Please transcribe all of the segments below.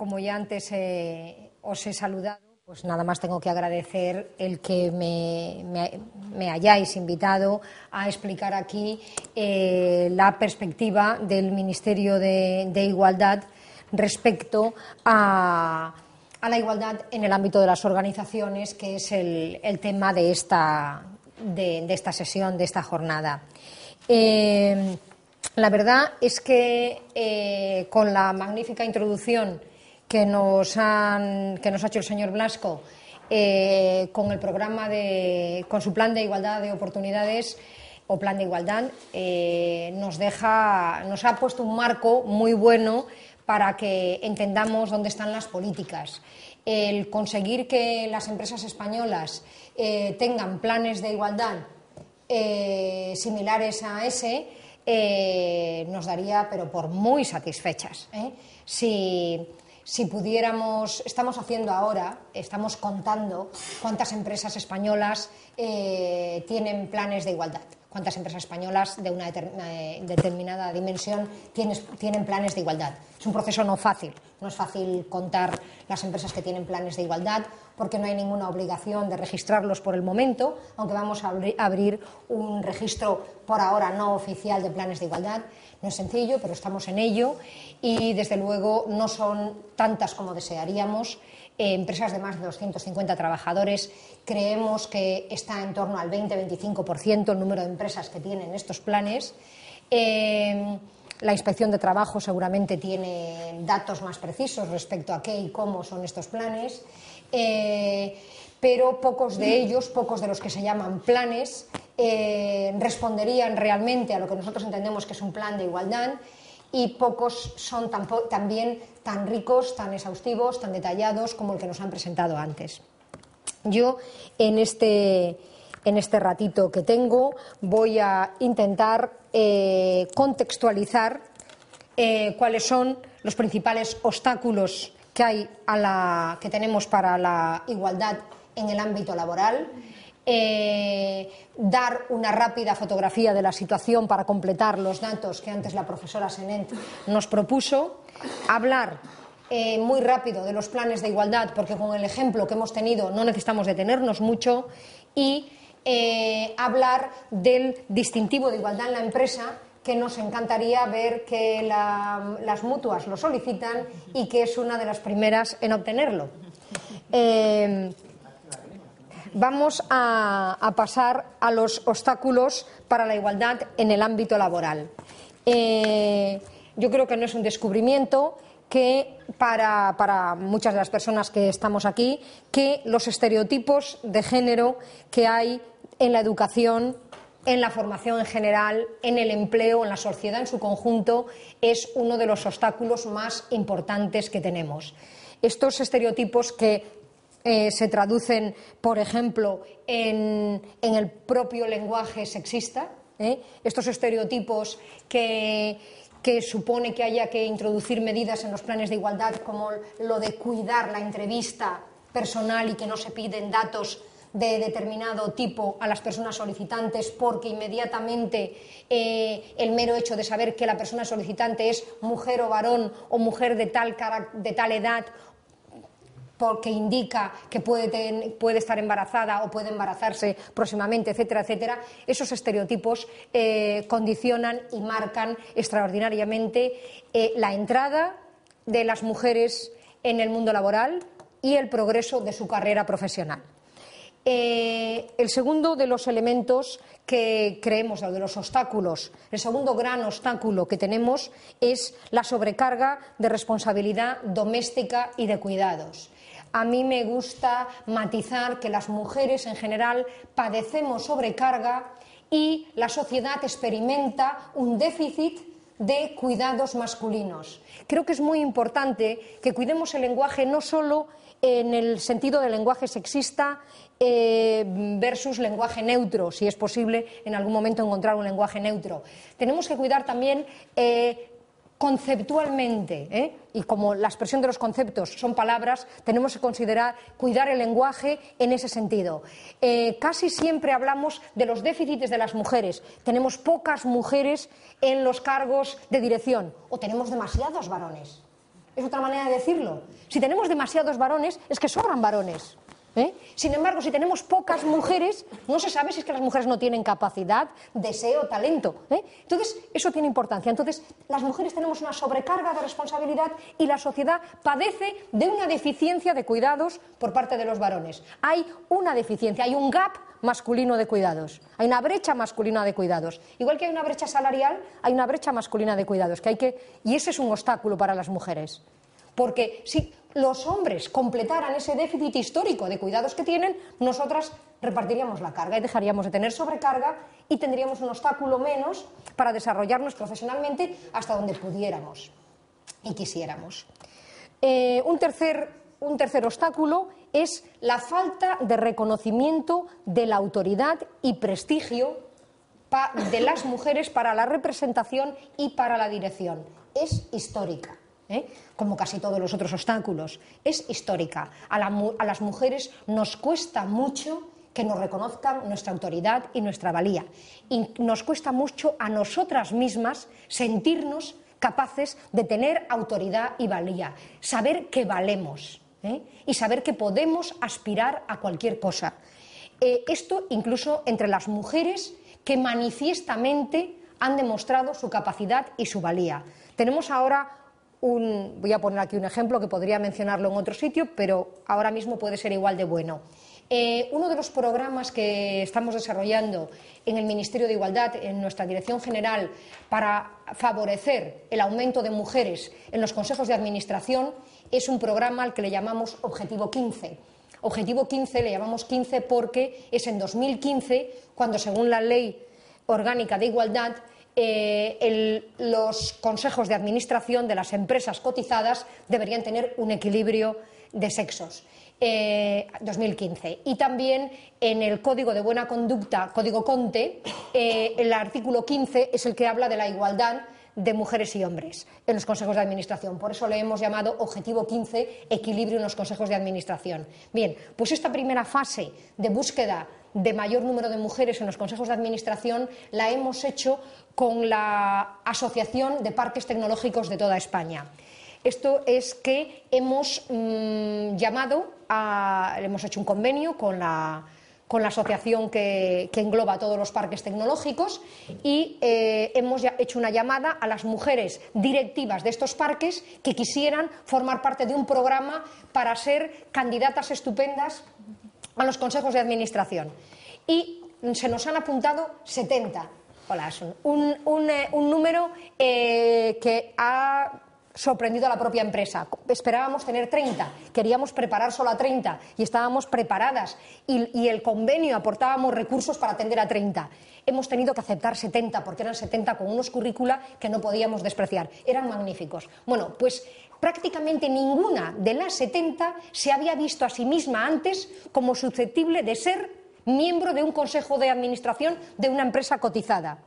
como ya antes eh, os he saludado, pues nada más tengo que agradecer el que me, hayáis invitado a explicar aquí eh, la perspectiva del Ministerio de, Igualdad respecto a, la igualdad en el ámbito de las organizaciones, que es el, tema de esta, de, esta sesión, de esta jornada. Eh, la verdad es que con la magnífica introducción que nos, que nos ha hecho el señor Blasco eh, con el programa de, con su plan de igualdad de oportunidades o plan de igualdad, eh, nos deja, nos ha puesto un marco muy bueno para que entendamos dónde están las políticas. El conseguir que las empresas españolas eh, tengan planes de igualdad similares a ese nos daría, pero por muy satisfechas. Si si pudiéramos, estamos haciendo ahora, estamos contando cuántas empresas españolas eh, tienen planes de igualdad cuántas empresas españolas de una eh, determinada dimensión tienen planes de igualdad. Es un proceso no fácil, no es fácil contar las empresas que tienen planes de igualdad porque no hay ninguna obligación de registrarlos por el momento, aunque vamos a abrir un registro por ahora no oficial de planes de igualdad. No es sencillo, pero estamos en ello y desde luego no son tantas como desearíamos eh, empresas de más de 250 trabajadores. Creemos que está en torno al 20-25% el número de empresas que tienen estos planes. Eh, la inspección de trabajo seguramente tiene datos más precisos respecto a qué y cómo son estos planes, eh, pero pocos de ellos, pocos de los que se llaman planes, responderían realmente a lo que nosotros entendemos que es un plan de igualdad y pocos son también tan ricos, tan exhaustivos, tan detallados como el que nos han presentado antes. Yo en este, en este ratito que tengo voy a intentar eh, contextualizar eh, cuáles son los principales obstáculos que hay que tenemos para la igualdad en el ámbito laboral eh, dar una rápida fotografía de la situación para completar los datos que antes la profesora Senent nos propuso, hablar eh, muy rápido de los planes de igualdad, porque con el ejemplo que hemos tenido no necesitamos detenernos mucho, y eh, hablar del distintivo de igualdad en la empresa que nos encantaría ver que las mutuas lo solicitan y que es una de las primeras en obtenerlo. Vamos a, pasar a los obstáculos para la igualdad en el ámbito laboral. Eh, yo creo que no es un descubrimiento que para, para, muchas de las personas que estamos aquí, que los estereotipos de género que hay en la educación, en la formación en general, en el empleo, en la sociedad en su conjunto, es uno de los obstáculos más importantes que tenemos. Estos estereotipos que eh, se traducen, por ejemplo, en, el propio lenguaje sexista, ¿eh? estos estereotipos que, supone que haya que introducir medidas en los planes de igualdad, como lo de cuidar la entrevista personal y que no se piden datos de determinado tipo a las personas solicitantes porque inmediatamente eh, el mero hecho de saber que la persona solicitante es mujer o varón o mujer de tal, de tal edad porque indica que puede, estar embarazada o puede embarazarse próximamente, etcétera, etcétera, esos estereotipos eh, condicionan y marcan extraordinariamente eh, la entrada de las mujeres en el mundo laboral y el progreso de su carrera profesional. Eh, el segundo de los elementos que creemos, de los obstáculos, el segundo gran obstáculo que tenemos es la sobrecarga de responsabilidad doméstica y de cuidados a mí me gusta matizar que las mujeres en general padecemos sobrecarga y la sociedad experimenta un déficit de cuidados masculinos. Creo que es muy importante que cuidemos el lenguaje no solo en el sentido del lenguaje sexista eh, versus lenguaje neutro, si es posible en algún momento encontrar un lenguaje neutro. Tenemos que cuidar también eh, conceptualmente, ¿eh? y como la expresión de los conceptos son palabras, tenemos que considerar cuidar el lenguaje en ese sentido. Eh, casi siempre hablamos de los déficits de las mujeres. Tenemos pocas mujeres en los cargos de dirección o tenemos demasiados varones. es otra manera de decirlo. Si tenemos demasiados varones, es que sobran varones. ¿Eh? Sin embargo, si tenemos pocas mujeres, no se sabe si es que las mujeres no tienen capacidad, deseo, talento. ¿eh? Entonces, eso tiene importancia. Entonces, las mujeres tenemos una sobrecarga de responsabilidad y la sociedad padece de una deficiencia de cuidados por parte de los varones. Hay una deficiencia, hay un gap masculino de cuidados. Hay una brecha masculina de cuidados. Igual que hay una brecha salarial, hay una brecha masculina de cuidados. Que hay que... Y ese es un obstáculo para las mujeres. Porque si los hombres completaran ese déficit histórico de cuidados que tienen, nosotras repartiríamos la carga y dejaríamos de tener sobrecarga y tendríamos un obstáculo menos para desarrollarnos profesionalmente hasta donde pudiéramos y quisiéramos. Eh, un, tercer, un tercer obstáculo es la falta de reconocimiento de la autoridad y prestigio de las mujeres para la representación y para la dirección. Es histórica. ¿Eh? como casi todos los otros obstáculos. Es histórica. A, las mujeres nos cuesta mucho que nos reconozcan nuestra autoridad y nuestra valía. Y nos cuesta mucho a nosotras mismas sentirnos capaces de tener autoridad y valía, saber que valemos ¿eh? y saber que podemos aspirar a cualquier cosa. Eh, esto incluso entre las mujeres que manifiestamente han demostrado su capacidad y su valía. Tenemos ahora voy a poner aquí un ejemplo que podría mencionarlo en otro sitio, pero ahora mismo puede ser igual de bueno. Eh, uno de los programas que estamos desarrollando en el Ministerio de Igualdad, en nuestra Dirección General, para favorecer el aumento de mujeres en los consejos de administración, es un programa al que le llamamos Objetivo 15. Objetivo 15 le llamamos 15 porque es en 2015 cuando, según la Ley Orgánica de Igualdad, eh, los consejos de administración de las empresas cotizadas deberían tener un equilibrio de sexos. 2015. Eh, y también en el Código de Buena Conducta, Código Conte, eh, el artículo 15 es el que habla de la igualdad de mujeres y hombres en los consejos de administración. Por eso le hemos llamado Objetivo 15, equilibrio en los consejos de administración. Bien, pues esta primera fase de búsqueda de mayor número de mujeres en los consejos de administración la hemos hecho con la Asociación de Parques Tecnológicos de toda España. Esto es que hemos mm, llamado a, hemos hecho un convenio con la, con la asociación que, engloba todos los parques tecnológicos y eh, hemos hecho una llamada a las mujeres directivas de estos parques que quisieran formar parte de un programa para ser candidatas estupendas a los consejos de administración. Y se nos han apuntado 70. Hola, un, un, eh, número eh, que ha sorprendido a la propia empresa. Esperábamos tener 30, queríamos preparar solo a 30 y estábamos preparadas y, y, el convenio aportábamos recursos para atender a 30. Hemos tenido que aceptar 70 porque eran 70 con unos currícula que no podíamos despreciar. Eran magníficos. Bueno, pues prácticamente ninguna de las 70 se había visto a sí misma antes como susceptible de ser miembro de un consejo de administración de una empresa cotizada.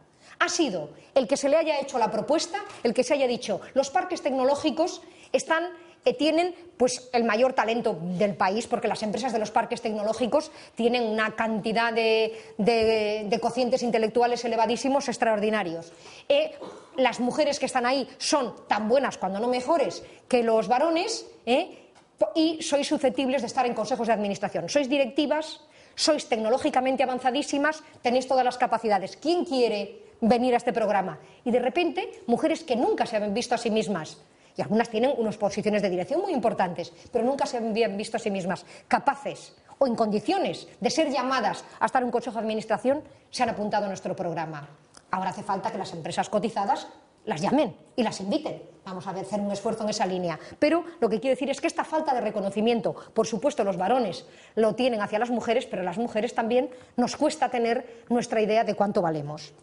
Ha sido el que se le haya hecho la propuesta, el que se haya dicho, los parques tecnológicos están eh, tienen pues, el mayor talento del país, porque las empresas de los parques tecnológicos tienen una cantidad de, cocientes intelectuales elevadísimos, extraordinarios. Eh, las mujeres que están ahí son tan buenas, cuando no mejores, que los varones, eh, y sois susceptibles de estar en consejos de administración. Sois directivas, sois tecnológicamente avanzadísimas, tenéis todas las capacidades. ¿Quién quiere venir a este programa? Y de repente, mujeres que nunca se habían visto a sí mismas y algunas tienen unas posiciones de dirección muy importantes, pero nunca se habían visto a sí mismas capaces o en condiciones de ser llamadas a estar en un consejo de administración, se han apuntado a nuestro programa. Ahora hace falta que las empresas cotizadas las llamen y las inviten. Vamos a hacer un esfuerzo en esa línea. Pero lo que quiero decir es que esta falta de reconocimiento, por supuesto los varones lo tienen hacia las mujeres, pero las mujeres también nos cuesta tener nuestra idea de cuánto valemos.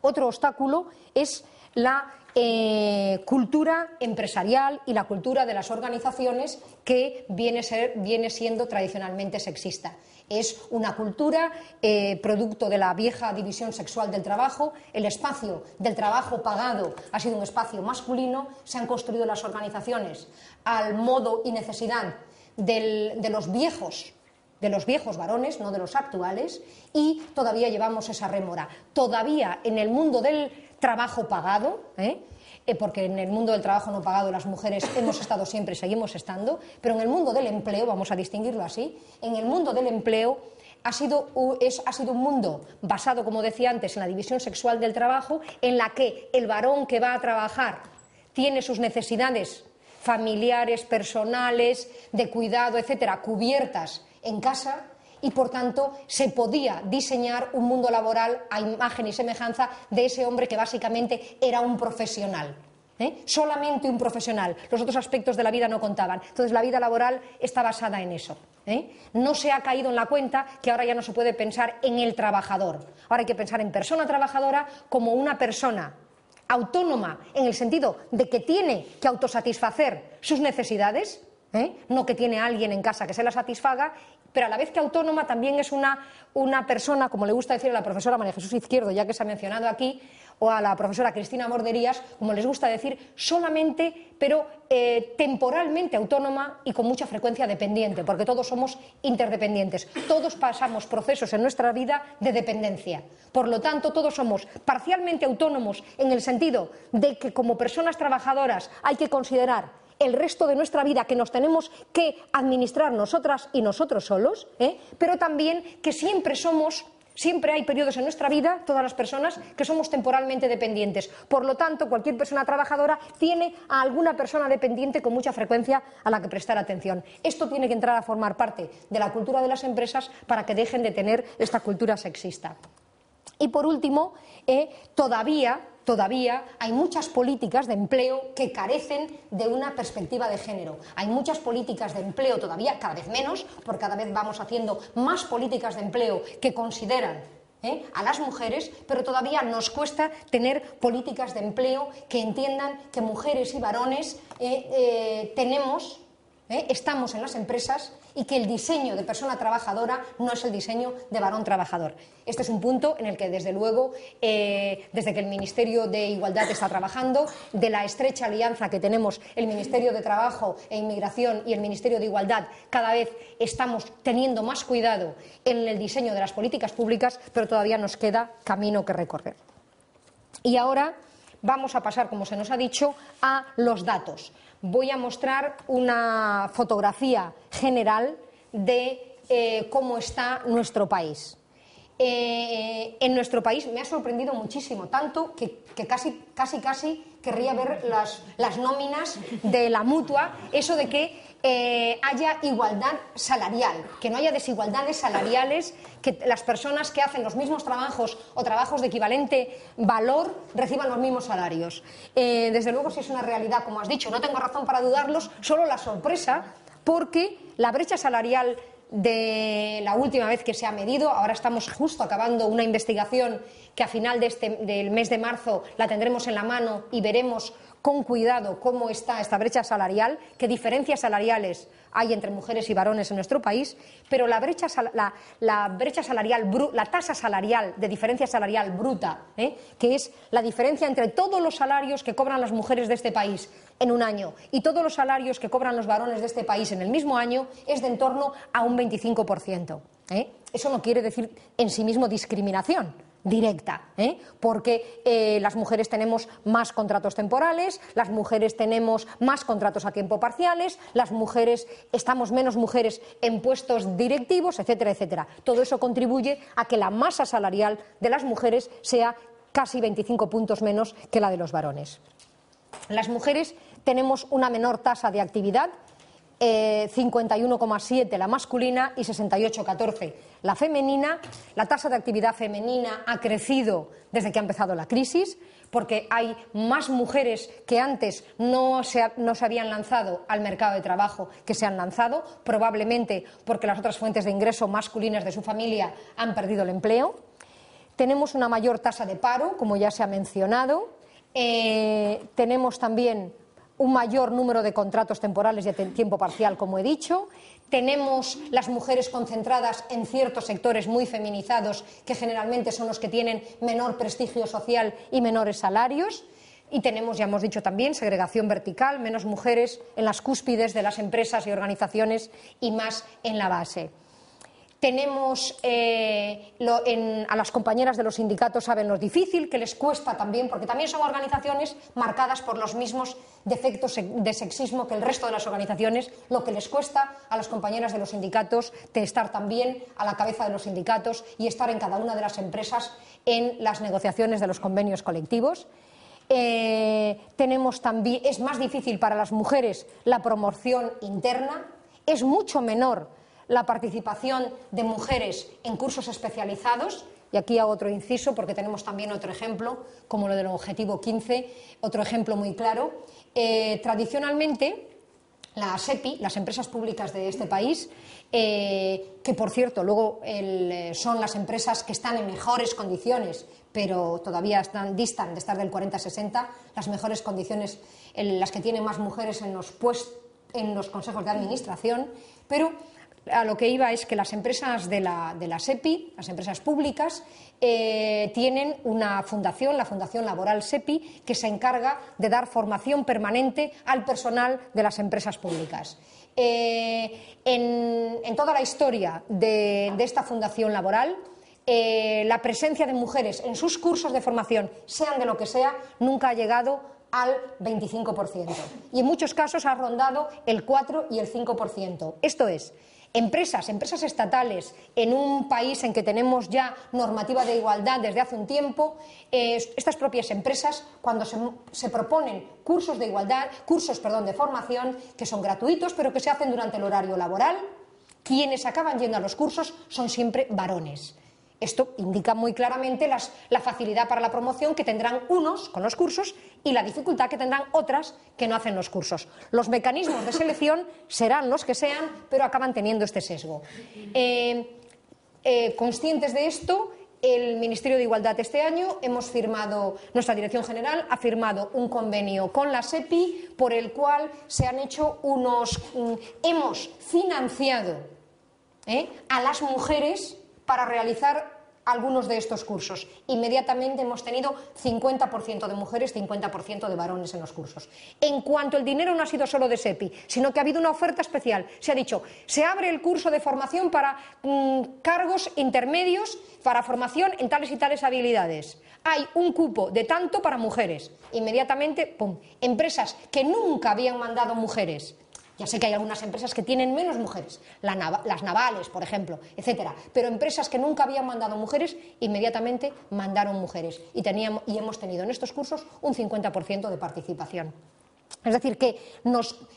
Otro obstáculo es la eh, cultura empresarial y la cultura de las organizaciones que viene, siendo tradicionalmente sexista. Es una cultura eh, producto de la vieja división sexual del trabajo. El espacio del trabajo pagado ha sido un espacio masculino. Se han construido las organizaciones al modo y necesidad de los viejos de los viejos varones, no de los actuales, y todavía llevamos esa rémora. Todavía en el mundo del trabajo pagado, ¿eh? eh, porque en el mundo del trabajo no pagado las mujeres hemos estado siempre y seguimos estando, pero en el mundo del empleo, vamos a distinguirlo así, en el mundo del empleo ha sido, ha sido, un mundo basado, como decía antes, en la división sexual del trabajo, en la que el varón que va a trabajar tiene sus necesidades familiares, personales, de cuidado, etcétera, cubiertas en casa y, por tanto, se podía diseñar un mundo laboral a imagen y semejanza de ese hombre que básicamente era un profesional. ¿eh? Solamente un profesional. Los otros aspectos de la vida no contaban. Entonces, la vida laboral está basada en eso. ¿eh? No se ha caído en la cuenta que ahora ya no se puede pensar en el trabajador. Ahora hay que pensar en persona trabajadora como una persona autónoma en el sentido de que tiene que autosatisfacer sus necesidades, ¿eh? no que tiene alguien en casa que se la satisfaga, pero a la vez que autónoma también es una, una persona, como le gusta decir a la profesora María Jesús Izquierdo, ya que se ha mencionado aquí, o a la profesora Cristina Morderías, como les gusta decir, solamente, pero eh, temporalmente autónoma y con mucha frecuencia dependiente, porque todos somos interdependientes. Todos pasamos procesos en nuestra vida de dependencia. Por lo tanto, todos somos parcialmente autónomos en el sentido de que como personas trabajadoras hay que considerar el resto de nuestra vida que nos tenemos que administrar nosotras y nosotros solos, ¿eh? pero también que siempre somos Siempre hay periodos en nuestra vida, todas las personas, que somos temporalmente dependientes. Por lo tanto, cualquier persona trabajadora tiene a alguna persona dependiente con mucha frecuencia a la que prestar atención. Esto tiene que entrar a formar parte de la cultura de las empresas para que dejen de tener esta cultura sexista. Y por último, eh, todavía todavía hay muchas políticas de empleo que carecen de una perspectiva de género. Hay muchas políticas de empleo todavía, cada vez menos, porque cada vez vamos haciendo más políticas de empleo que consideran ¿eh? a las mujeres, pero todavía nos cuesta tener políticas de empleo que entiendan que mujeres y varones eh, eh, tenemos estamos en las empresas y que el diseño de persona trabajadora no es el diseño de varón trabajador. Este es un punto en el que, desde luego, eh, desde que el Ministerio de Igualdad está trabajando, de la estrecha alianza que tenemos el Ministerio de Trabajo e Inmigración y el Ministerio de Igualdad, cada vez estamos teniendo más cuidado en el diseño de las políticas públicas, pero todavía nos queda camino que recorrer. Y ahora vamos a pasar, como se nos ha dicho, a los datos voy a mostrar una fotografía general de eh, cómo está nuestro país. Eh, en nuestro país me ha sorprendido muchísimo, tanto que, casi, casi, casi querría ver las, las nóminas de la mutua, eso de que eh, haya igualdad salarial, que no haya desigualdades salariales, que las personas que hacen los mismos trabajos o trabajos de equivalente valor reciban los mismos salarios. Eh, desde luego, si es una realidad, como has dicho, no tengo razón para dudarlos, solo la sorpresa, porque la brecha salarial de la última vez que se ha medido. Ahora estamos justo acabando una investigación que a final de este, del mes de marzo la tendremos en la mano y veremos con cuidado cómo está esta brecha salarial, qué diferencias salariales hay entre mujeres y varones en nuestro país, pero la brecha, la, brecha salarial, la tasa salarial de diferencia salarial bruta, ¿eh? que es la diferencia entre todos los salarios que cobran las mujeres de este país en un año y todos los salarios que cobran los varones de este país en el mismo año, es de en torno a un 25%. ¿eh? Eso no quiere decir en sí mismo discriminación directa, ¿eh? porque eh, las mujeres tenemos más contratos temporales, las mujeres tenemos más contratos a tiempo parciales, las mujeres estamos menos mujeres en puestos directivos, etcétera, etcétera. Todo eso contribuye a que la masa salarial de las mujeres sea casi 25 puntos menos que la de los varones. Las mujeres tenemos una menor tasa de actividad 51,7 eh, la masculina y 68,14 la femenina. La tasa de actividad femenina ha crecido desde que ha empezado la crisis, porque hay más mujeres que antes no se, no se habían lanzado al mercado de trabajo que se han lanzado, probablemente porque las otras fuentes de ingreso masculinas de su familia han perdido el empleo. Tenemos una mayor tasa de paro, como ya se ha mencionado. Eh, tenemos también un mayor número de contratos temporales y de tiempo parcial, como he dicho. Tenemos las mujeres concentradas en ciertos sectores muy feminizados, que generalmente son los que tienen menor prestigio social y menores salarios. Y tenemos, ya hemos dicho también, segregación vertical, menos mujeres en las cúspides de las empresas y organizaciones y más en la base. Tenemos eh, a las compañeras de los sindicatos saben lo difícil que les cuesta también, porque también son organizaciones marcadas por los mismos defectos de sexismo que el resto de las organizaciones, lo que les cuesta a las compañeras de los sindicatos de estar también a la cabeza de los sindicatos y estar en cada una de las empresas en las negociaciones de los convenios colectivos. Eh, tenemos también, es más difícil para las mujeres la promoción interna, es mucho menor la participación de mujeres en cursos especializados. Y aquí hago otro inciso porque tenemos también otro ejemplo, como lo del objetivo 15, otro ejemplo muy claro. Eh, tradicionalmente, la SEPI, las empresas públicas de este país, eh, que por cierto luego eh, son las empresas que están en mejores condiciones, pero todavía están, distan de estar del 40-60, las mejores condiciones, en las que tienen más mujeres en los, en los consejos de administración, pero a lo que iba es que las empresas de la, de la SEPI, las empresas públicas, eh, tienen una fundación, la Fundación Laboral SEPI, que se encarga de dar formación permanente al personal de las empresas públicas. Eh, en, toda la historia de, esta fundación laboral, eh, la presencia de mujeres en sus cursos de formación, sean de lo que sea, nunca ha llegado al 25%. Y en muchos casos ha rondado el 4 y el 5%. Esto es, Empresas, empresas estatales, en un país en que tenemos ya normativa de igualdad desde hace un tiempo, estas propias empresas, cuando se, proponen cursos de igualdad, cursos perdón, de formación, que son gratuitos, pero que se hacen durante el horario laboral, quienes acaban yendo a los cursos son siempre varones. Esto indica muy claramente la facilidad para la promoción que tendrán unos con los cursos y la dificultad que tendrán otras que no hacen los cursos. Los mecanismos de selección serán los que sean, pero acaban teniendo este sesgo. Eh, eh, conscientes de esto, el Ministerio de Igualdad este año hemos firmado, nuestra Dirección General ha firmado un convenio con la SEPI por el cual se han hecho unos. Mm, hemos financiado ¿eh? a las mujeres para realizar algunos de estos cursos. Inmediatamente hemos tenido 50% de mujeres, 50% de varones en los cursos. En cuanto el dinero no ha sido solo de SEPI, sino que ha habido una oferta especial. Se ha dicho, se abre el curso de formación para mm, cargos intermedios, para formación en tales y tales habilidades. Hay un cupo de tanto para mujeres. Inmediatamente, ¡pum! Empresas que nunca habían mandado mujeres ya sé que hay algunas empresas que tienen menos mujeres, las navales, por ejemplo, etcétera, pero empresas que nunca habían mandado mujeres, inmediatamente mandaron mujeres y, teníamos, y hemos tenido en estos cursos un 50% de participación. Es decir, que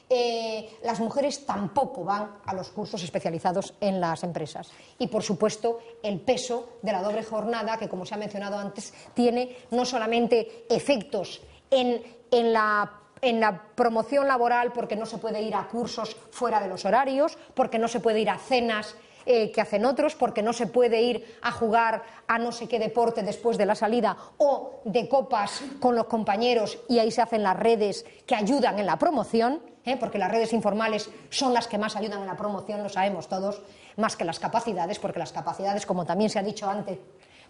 eh, las mujeres tampoco van a los cursos especializados en las empresas. Y, por supuesto, el peso de la doble jornada, que, como se ha mencionado antes, tiene no solamente efectos en, en la en la promoción laboral porque no se puede ir a cursos fuera de los horarios, porque no se puede ir a cenas eh, que hacen otros, porque no se puede ir a jugar a no sé qué deporte después de la salida o de copas con los compañeros y ahí se hacen las redes que ayudan en la promoción, ¿eh? porque las redes informales son las que más ayudan en la promoción, lo sabemos todos, más que las capacidades, porque las capacidades, como también se ha dicho antes,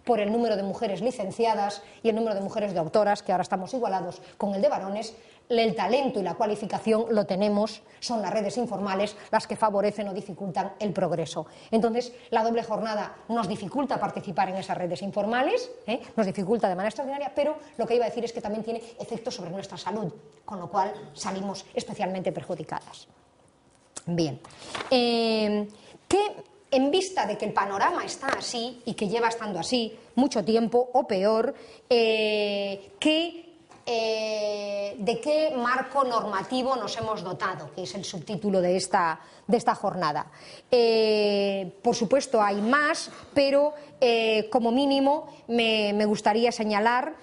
por el número de mujeres licenciadas y el número de mujeres doctoras, que ahora estamos igualados con el de varones, el talento y la cualificación lo tenemos, son las redes informales las que favorecen o dificultan el progreso. Entonces, la doble jornada nos dificulta participar en esas redes informales, ¿eh? nos dificulta de manera extraordinaria, pero lo que iba a decir es que también tiene efectos sobre nuestra salud, con lo cual salimos especialmente perjudicadas. Bien. Eh, ¿Qué en vista de que el panorama está así y que lleva estando así mucho tiempo o peor, eh, eh, ¿de qué marco normativo nos hemos dotado? Que es el subtítulo de esta, de esta jornada. Eh, por supuesto, hay más, pero como mínimo me, gustaría señalar.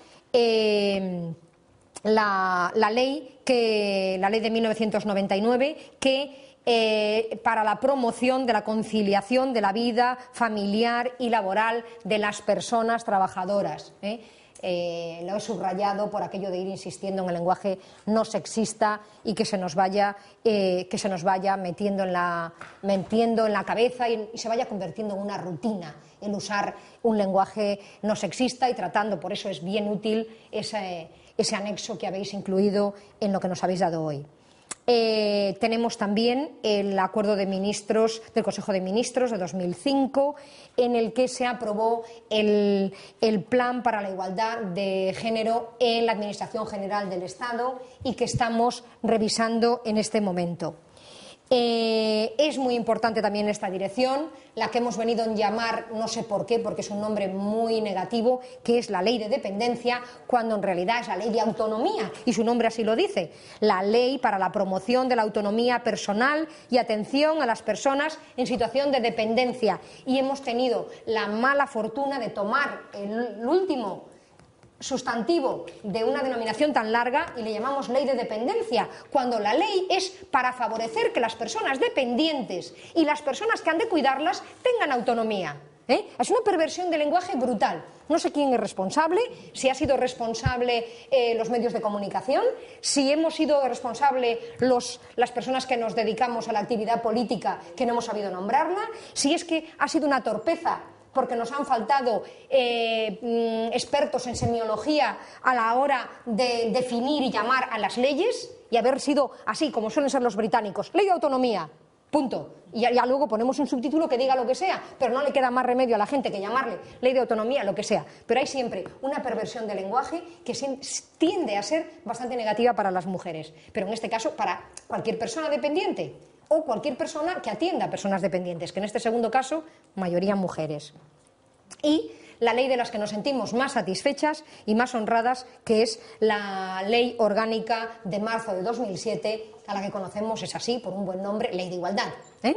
La, la, ley que la ley de 1999 que eh, para la promoción de la conciliación de la vida familiar y laboral de las personas trabajadoras. ¿eh? Eh, lo he subrayado por aquello de ir insistiendo en el lenguaje no sexista y que se nos vaya, que se nos vaya metiendo, en la, metiendo en la cabeza y, se vaya convirtiendo en una rutina el usar un lenguaje no sexista y tratando, por eso es bien útil ese, ese anexo que habéis incluido en lo que nos habéis dado hoy. Eh, tenemos también el acuerdo de ministros del Consejo de Ministros de 2005, en el que se aprobó el, el, plan para la igualdad de género en la Administración General del Estado y que estamos revisando en este momento. Eh, es muy importante también esta dirección, la que hemos venido a llamar, no sé por qué, porque es un nombre muy negativo, que es la ley de dependencia, cuando en realidad es la ley de autonomía, y su nombre así lo dice, la ley para la promoción de la autonomía personal y atención a las personas en situación de dependencia. Y hemos tenido la mala fortuna de tomar el último sustantivo de una denominación tan larga y le llamamos ley de dependencia, cuando la ley es para favorecer que las personas dependientes y las personas que han de cuidarlas tengan autonomía. ¿eh? Es una perversión del lenguaje brutal. No sé quién es responsable, si ha sido responsable eh, los medios de comunicación, si hemos sido responsables las personas que nos dedicamos a la actividad política que no hemos sabido nombrarla, si es que ha sido una torpeza porque nos han faltado eh, mm, expertos en semiología a la hora de definir y llamar a las leyes y haber sido así como suelen ser los británicos, ley de autonomía, punto. Y ya, luego ponemos un subtítulo que diga lo que sea, pero no le queda más remedio a la gente que llamarle ley de autonomía, lo que sea. Pero hay siempre una perversión del lenguaje que tiende a ser bastante negativa para las mujeres, pero en este caso para cualquier persona dependiente o cualquier persona que atienda a personas dependientes, que en este segundo caso, mayoría mujeres. Y la ley de las que nos sentimos más satisfechas y más honradas, que es la ley orgánica de marzo de 2007, a la que conocemos, es así, por un buen nombre, Ley de Igualdad. ¿eh?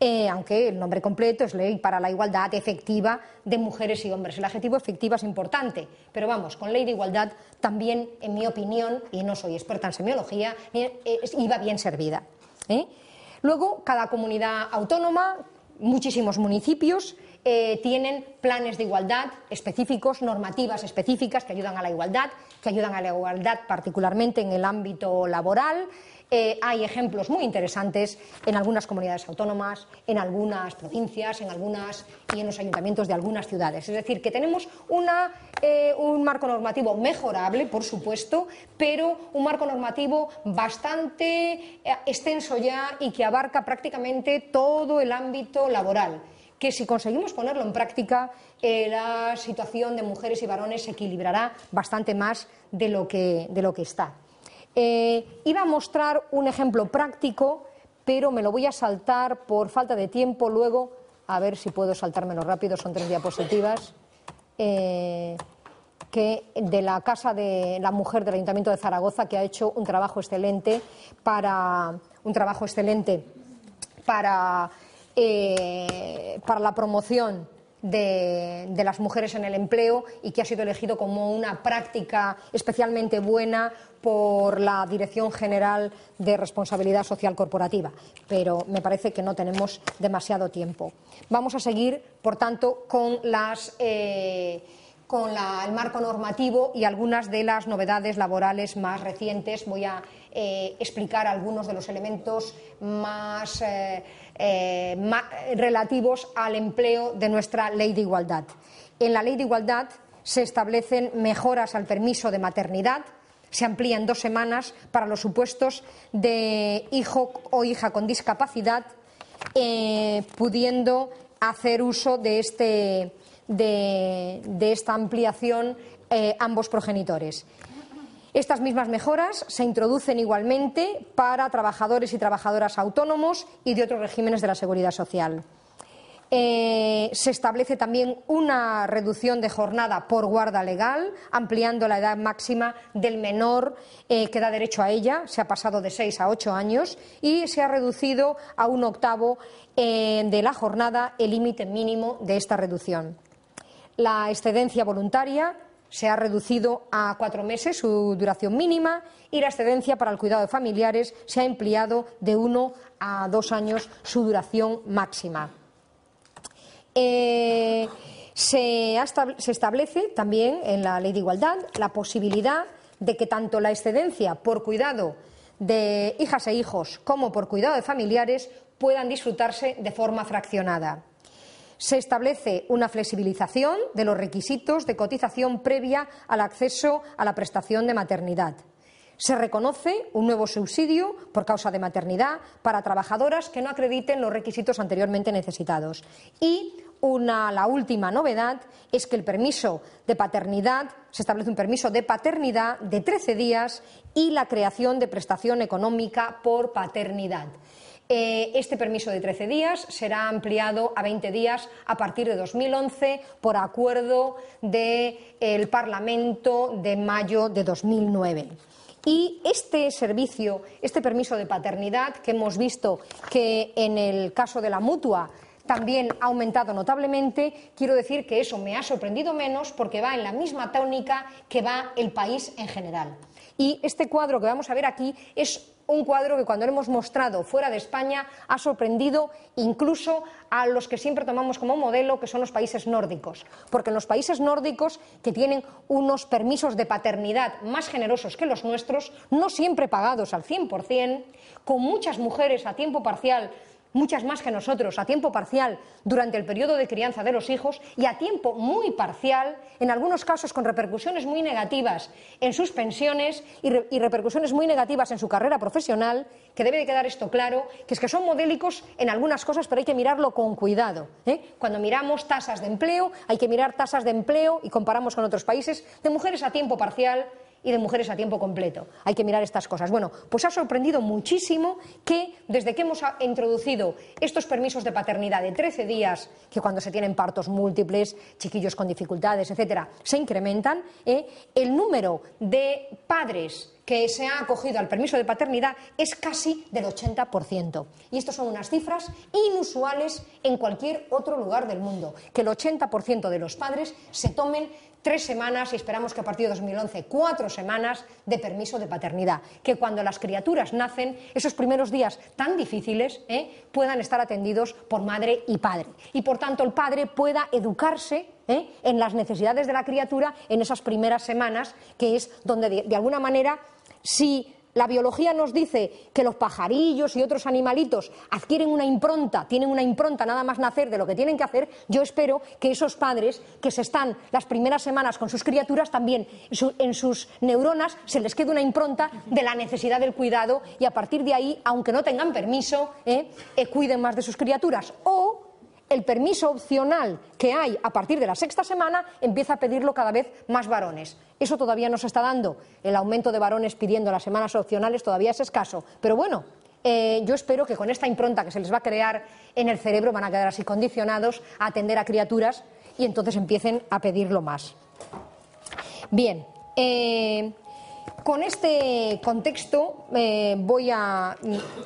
Eh, aunque el nombre completo es Ley para la Igualdad Efectiva de Mujeres y Hombres. El adjetivo efectiva es importante, pero vamos, con Ley de Igualdad también, en mi opinión, y no soy experta en semiología, eh, iba bien servida. Luego, cada comunidad autónoma, muchísimos municipios, eh, tienen planes de igualdad específicos, normativas específicas que ayudan a la igualdad, que ayudan a la igualdad particularmente en el ámbito laboral. Eh, hay ejemplos muy interesantes en algunas comunidades autónomas, en algunas provincias, en algunas y en los ayuntamientos de algunas ciudades. Es decir, que tenemos eh, un marco normativo mejorable, por supuesto, pero un marco normativo bastante extenso ya y que abarca prácticamente todo el ámbito laboral que si conseguimos ponerlo en práctica, eh, la situación de mujeres y varones se equilibrará bastante más de lo que, de lo que está. Eh, iba a mostrar un ejemplo práctico, pero me lo voy a saltar por falta de tiempo luego, a ver si puedo saltármelo rápido, son tres diapositivas. Eh, que de la Casa de la Mujer del Ayuntamiento de Zaragoza, que ha hecho un trabajo excelente para un trabajo excelente para eh, para la promoción de, las mujeres en el empleo y que ha sido elegido como una práctica especialmente buena por la Dirección General de Responsabilidad Social Corporativa. Pero me parece que no tenemos demasiado tiempo. Vamos a seguir, por tanto, con. Eh, el marco normativo y algunas de las novedades laborales más recientes. Voy a eh, explicar algunos de los elementos más, eh, relativos al empleo de nuestra ley de igualdad. En la ley de igualdad se establecen mejoras al permiso de maternidad, se amplían dos semanas para los supuestos de hijo o hija con discapacidad, pudiendo hacer uso de este de, esta ampliación eh, ambos progenitores. Estas mismas mejoras se introducen igualmente para trabajadores y trabajadoras autónomos y de otros regímenes de la seguridad social. Eh, se establece también una reducción de jornada por guarda legal, ampliando la edad máxima del menor eh, que da derecho a ella. Se ha pasado de seis a ocho años y se ha reducido a un octavo de la jornada el límite mínimo de esta reducción. La excedencia voluntaria se ha reducido a cuatro meses su duración mínima y la excedencia para el cuidado de familiares se ha ampliado de uno a dos años su duración máxima. Eh, se, se, establece también en la Ley de Igualdad la posibilidad de que tanto la excedencia por cuidado de hijas e hijos como por cuidado de familiares puedan disfrutarse de forma fraccionada se establece una flexibilización de los requisitos de cotización previa al acceso a la prestación de maternidad. Se reconoce un nuevo subsidio por causa de maternidad para trabajadoras que no acrediten los requisitos anteriormente necesitados. Y una, la última novedad es que el permiso de paternidad, se establece un permiso de paternidad de 13 días y la creación de prestación económica por paternidad. Eh, este permiso de 13 días será ampliado a 20 días a partir de 2011 por acuerdo del Parlamento de mayo de 2009. Y este servicio, este permiso de paternidad que hemos visto que en el caso de la mutua también ha aumentado notablemente, quiero decir que eso me ha sorprendido menos porque va en la misma tónica que va el país en general. Y este cuadro que vamos a ver aquí es un cuadro que cuando lo hemos mostrado fuera de España ha sorprendido incluso a los que siempre tomamos como modelo, que son los países nórdicos. Porque en los países nórdicos, que tienen unos permisos de paternidad más generosos que los nuestros, no siempre pagados al 100%, con muchas mujeres a tiempo parcial muchas más que nosotros, a tiempo parcial durante el periodo de crianza de los hijos y a tiempo muy parcial, en algunos casos con repercusiones muy negativas en sus pensiones y, repercusiones muy negativas en su carrera profesional, que debe de quedar esto claro, que es que son modélicos en algunas cosas, pero hay que mirarlo con cuidado. ¿eh? Cuando miramos tasas de empleo, hay que mirar tasas de empleo y comparamos con otros países de mujeres a tiempo parcial y de mujeres a tiempo completo. Hay que mirar estas cosas. Bueno, pues ha sorprendido muchísimo que desde que hemos introducido estos permisos de paternidad de 13 días, que cuando se tienen partos múltiples, chiquillos con dificultades, etcétera, se incrementan, ¿eh? el número de padres que se ha acogido al permiso de paternidad es casi del 80%. Y estas son unas cifras inusuales en cualquier otro lugar del mundo, que el 80% de los padres se tomen tres semanas y esperamos que a partir de 2011 cuatro semanas de permiso de paternidad. Que cuando las criaturas nacen, esos primeros días tan difíciles ¿eh? puedan estar atendidos por madre y padre. Y por tanto el padre pueda educarse ¿eh? en las necesidades de la criatura en esas primeras semanas, que es donde de alguna manera si la biología nos dice que los pajarillos y otros animalitos adquieren una impronta, tienen una impronta nada más nacer de lo que tienen que hacer, yo espero que esos padres que se están las primeras semanas con sus criaturas también en sus neuronas se les quede una impronta de la necesidad del cuidado y a partir de ahí, aunque no tengan permiso, ¿eh? Eh, cuiden más de sus criaturas. O el permiso opcional que hay a partir de la sexta semana empieza a pedirlo cada vez más varones. Eso todavía no se está dando. El aumento de varones pidiendo las semanas opcionales todavía es escaso. Pero bueno, eh, yo espero que con esta impronta que se les va a crear en el cerebro van a quedar así condicionados a atender a criaturas y entonces empiecen a pedirlo más. Bien. Eh, con este contexto eh, voy a...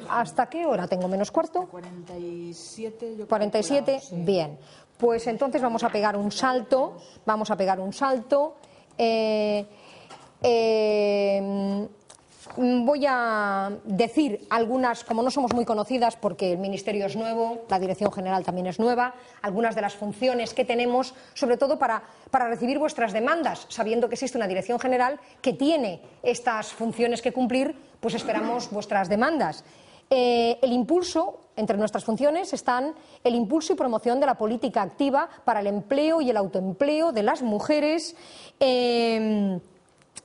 ¿Hasta qué hora tengo menos cuarto? 47. Yo 47, bien. Pues entonces vamos a pegar un salto, vamos a pegar un salto. Eh, eh, voy a decir algunas, como no somos muy conocidas porque el Ministerio es nuevo, la Dirección General también es nueva, algunas de las funciones que tenemos, sobre todo para, recibir vuestras demandas, sabiendo que existe una Dirección General que tiene estas funciones que cumplir, pues esperamos vuestras demandas. Eh, el impulso, entre nuestras funciones están el impulso y promoción de la política activa para el empleo y el autoempleo de las mujeres. Eh,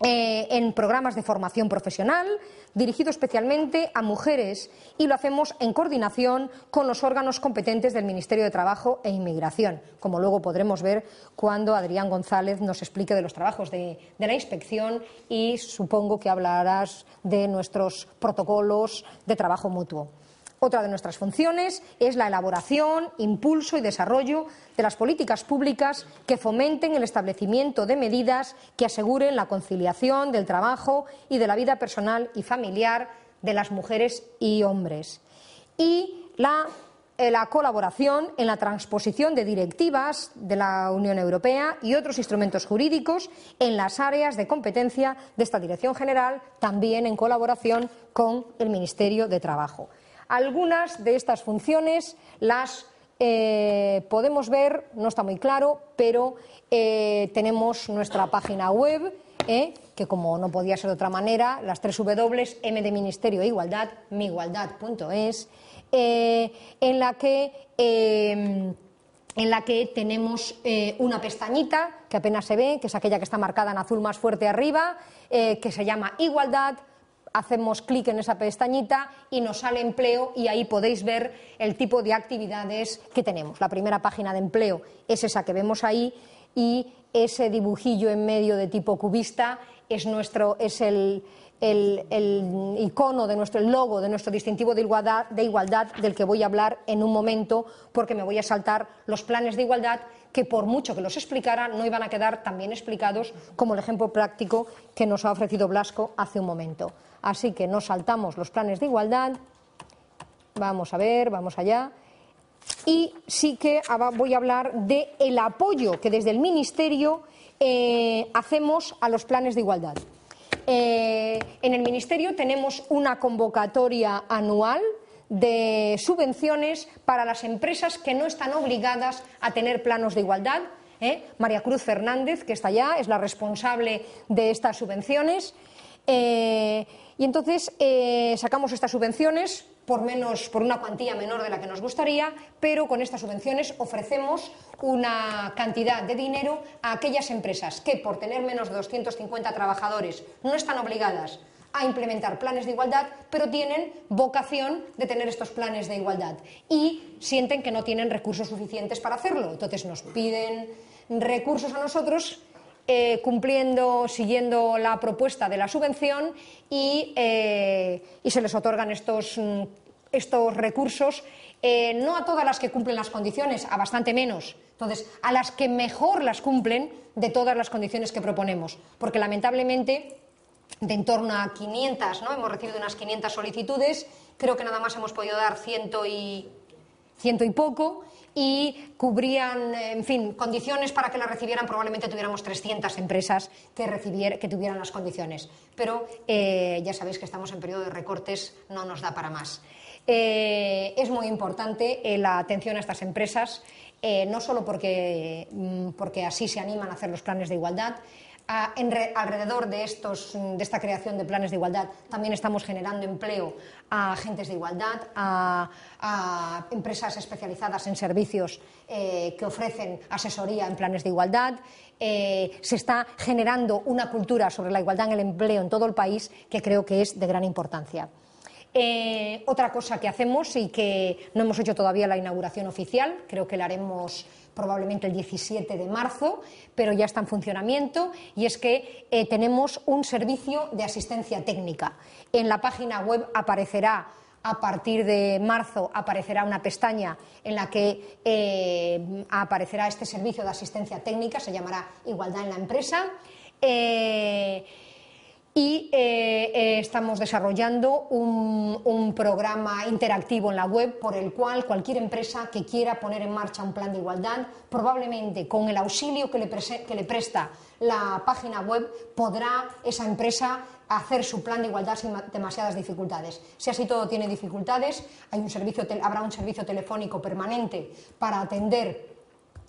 eh, en programas de formación profesional dirigido especialmente a mujeres y lo hacemos en coordinación con los órganos competentes del Ministerio de Trabajo e Inmigración, como luego podremos ver cuando Adrián González nos explique de los trabajos de la inspección y supongo que hablarás de nuestros protocolos de trabajo mutuo. Otra de nuestras funciones es la elaboración, impulso y desarrollo de las políticas públicas que fomenten el establecimiento de medidas que aseguren la conciliación del trabajo y de la vida personal y familiar de las mujeres y hombres. Y la, eh, la colaboración en la transposición de directivas de la Unión Europea y otros instrumentos jurídicos en las áreas de competencia de esta Dirección General, también en colaboración con el Ministerio de Trabajo. Algunas de estas funciones las eh, podemos ver, no está muy claro, pero eh, tenemos nuestra página web, eh, que como no podía ser de otra manera, las tres W, M de Ministerio e Igualdad, miigualdad.es, en la que en la que tenemos una pestañita que apenas se ve, que es aquella que está marcada en azul más fuerte arriba, que se llama Igualdad, hacemos clic en esa pestañita y nos sale empleo y ahí podéis ver el tipo de actividades que tenemos. La primera página de empleo es esa que vemos ahí y ese dibujillo en medio de tipo cubista es, nuestro, es el, icono de nuestro, el logo de nuestro distintivo de igualdad, de igualdad del que voy a hablar en un momento porque me voy a saltar los planes de igualdad que por mucho que los explicara no iban a quedar tan bien explicados como el ejemplo práctico que nos ha ofrecido Blasco hace un momento. Así que nos saltamos los planes de igualdad. Vamos a ver, vamos allá. Y sí que voy a hablar del el apoyo que desde el Ministerio eh, hacemos a los planes de igualdad. Eh, en el Ministerio tenemos una convocatoria anual de subvenciones para las empresas que no están obligadas a tener planos de igualdad. ¿eh? María Cruz Fernández, que está allá, es la responsable de estas subvenciones. Y entonces sacamos estas subvenciones por, menos, por una cuantía menor de la que nos gustaría, pero con estas subvenciones ofrecemos una cantidad de dinero a aquellas empresas que por tener menos de 250 trabajadores no están obligadas a implementar planes de igualdad, pero tienen vocación de tener estos planes de igualdad y sienten que no tienen recursos suficientes para hacerlo. Entonces nos piden recursos a nosotros eh, cumpliendo, siguiendo la propuesta de la subvención y, eh, se les otorgan estos, mm, estos recursos, eh, no a todas las que cumplen las condiciones, a bastante menos. Entonces, a las que mejor las cumplen de todas las condiciones que proponemos. Porque lamentablemente, de en torno a 500, ¿no? hemos recibido unas 500 solicitudes, creo que nada más hemos podido dar ciento y, ciento y poco y cubrían, en fin, condiciones para que la recibieran, probablemente tuviéramos 300 empresas que, que tuvieran las condiciones. Pero eh, ya sabéis que estamos en periodo de recortes, no nos da para más. Eh, es muy importante eh, la atención a estas empresas, no solo porque, mm, porque así se animan a hacer los planes de igualdad, alrededor de, estos, de esta creación de planes de igualdad también estamos generando empleo a agentes de igualdad, a, empresas especializadas en servicios eh, que ofrecen asesoría en planes de igualdad. Eh, se está generando una cultura sobre la igualdad en el empleo en todo el país que creo que es de gran importancia. Eh, otra cosa que hacemos y que no hemos hecho todavía la inauguración oficial, creo que la haremos probablemente el 17 de marzo, pero ya está en funcionamiento, y es que eh, tenemos un servicio de asistencia técnica. En la página web aparecerá a partir de marzo aparecerá una pestaña en la que eh, aparecerá este servicio de asistencia técnica, se llamará Igualdad en la empresa. Eh, y eh, eh, estamos desarrollando un, programa interactivo en la web por el cual cualquier empresa que quiera poner en marcha un plan de igualdad, probablemente con el auxilio que le, presta la página web, podrá esa empresa hacer su plan de igualdad sin demasiadas dificultades. Si así todo tiene dificultades, habrá un servicio telefónico permanente para atender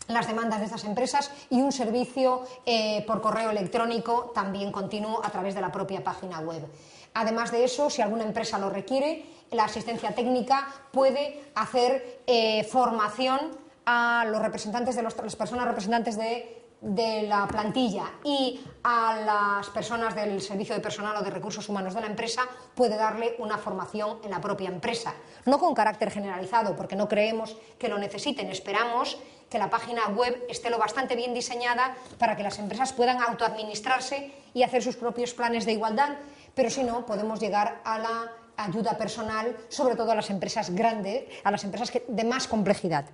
las demandas de estas empresas y un servicio eh, por correo electrónico también continuo a través de la propia página web. Además de eso, si alguna empresa lo requiere, la asistencia técnica puede hacer eh, formación a los representantes de las personas representantes de de la plantilla y a las personas del servicio de personal o de recursos humanos de la empresa puede darle una formación en la propia empresa. No con carácter generalizado, porque no creemos que lo necesiten. Esperamos que la página web esté lo bastante bien diseñada para que las empresas puedan autoadministrarse y hacer sus propios planes de igualdad, pero si no, podemos llegar a la ayuda personal, sobre todo a las empresas grandes, a las empresas de más complejidad.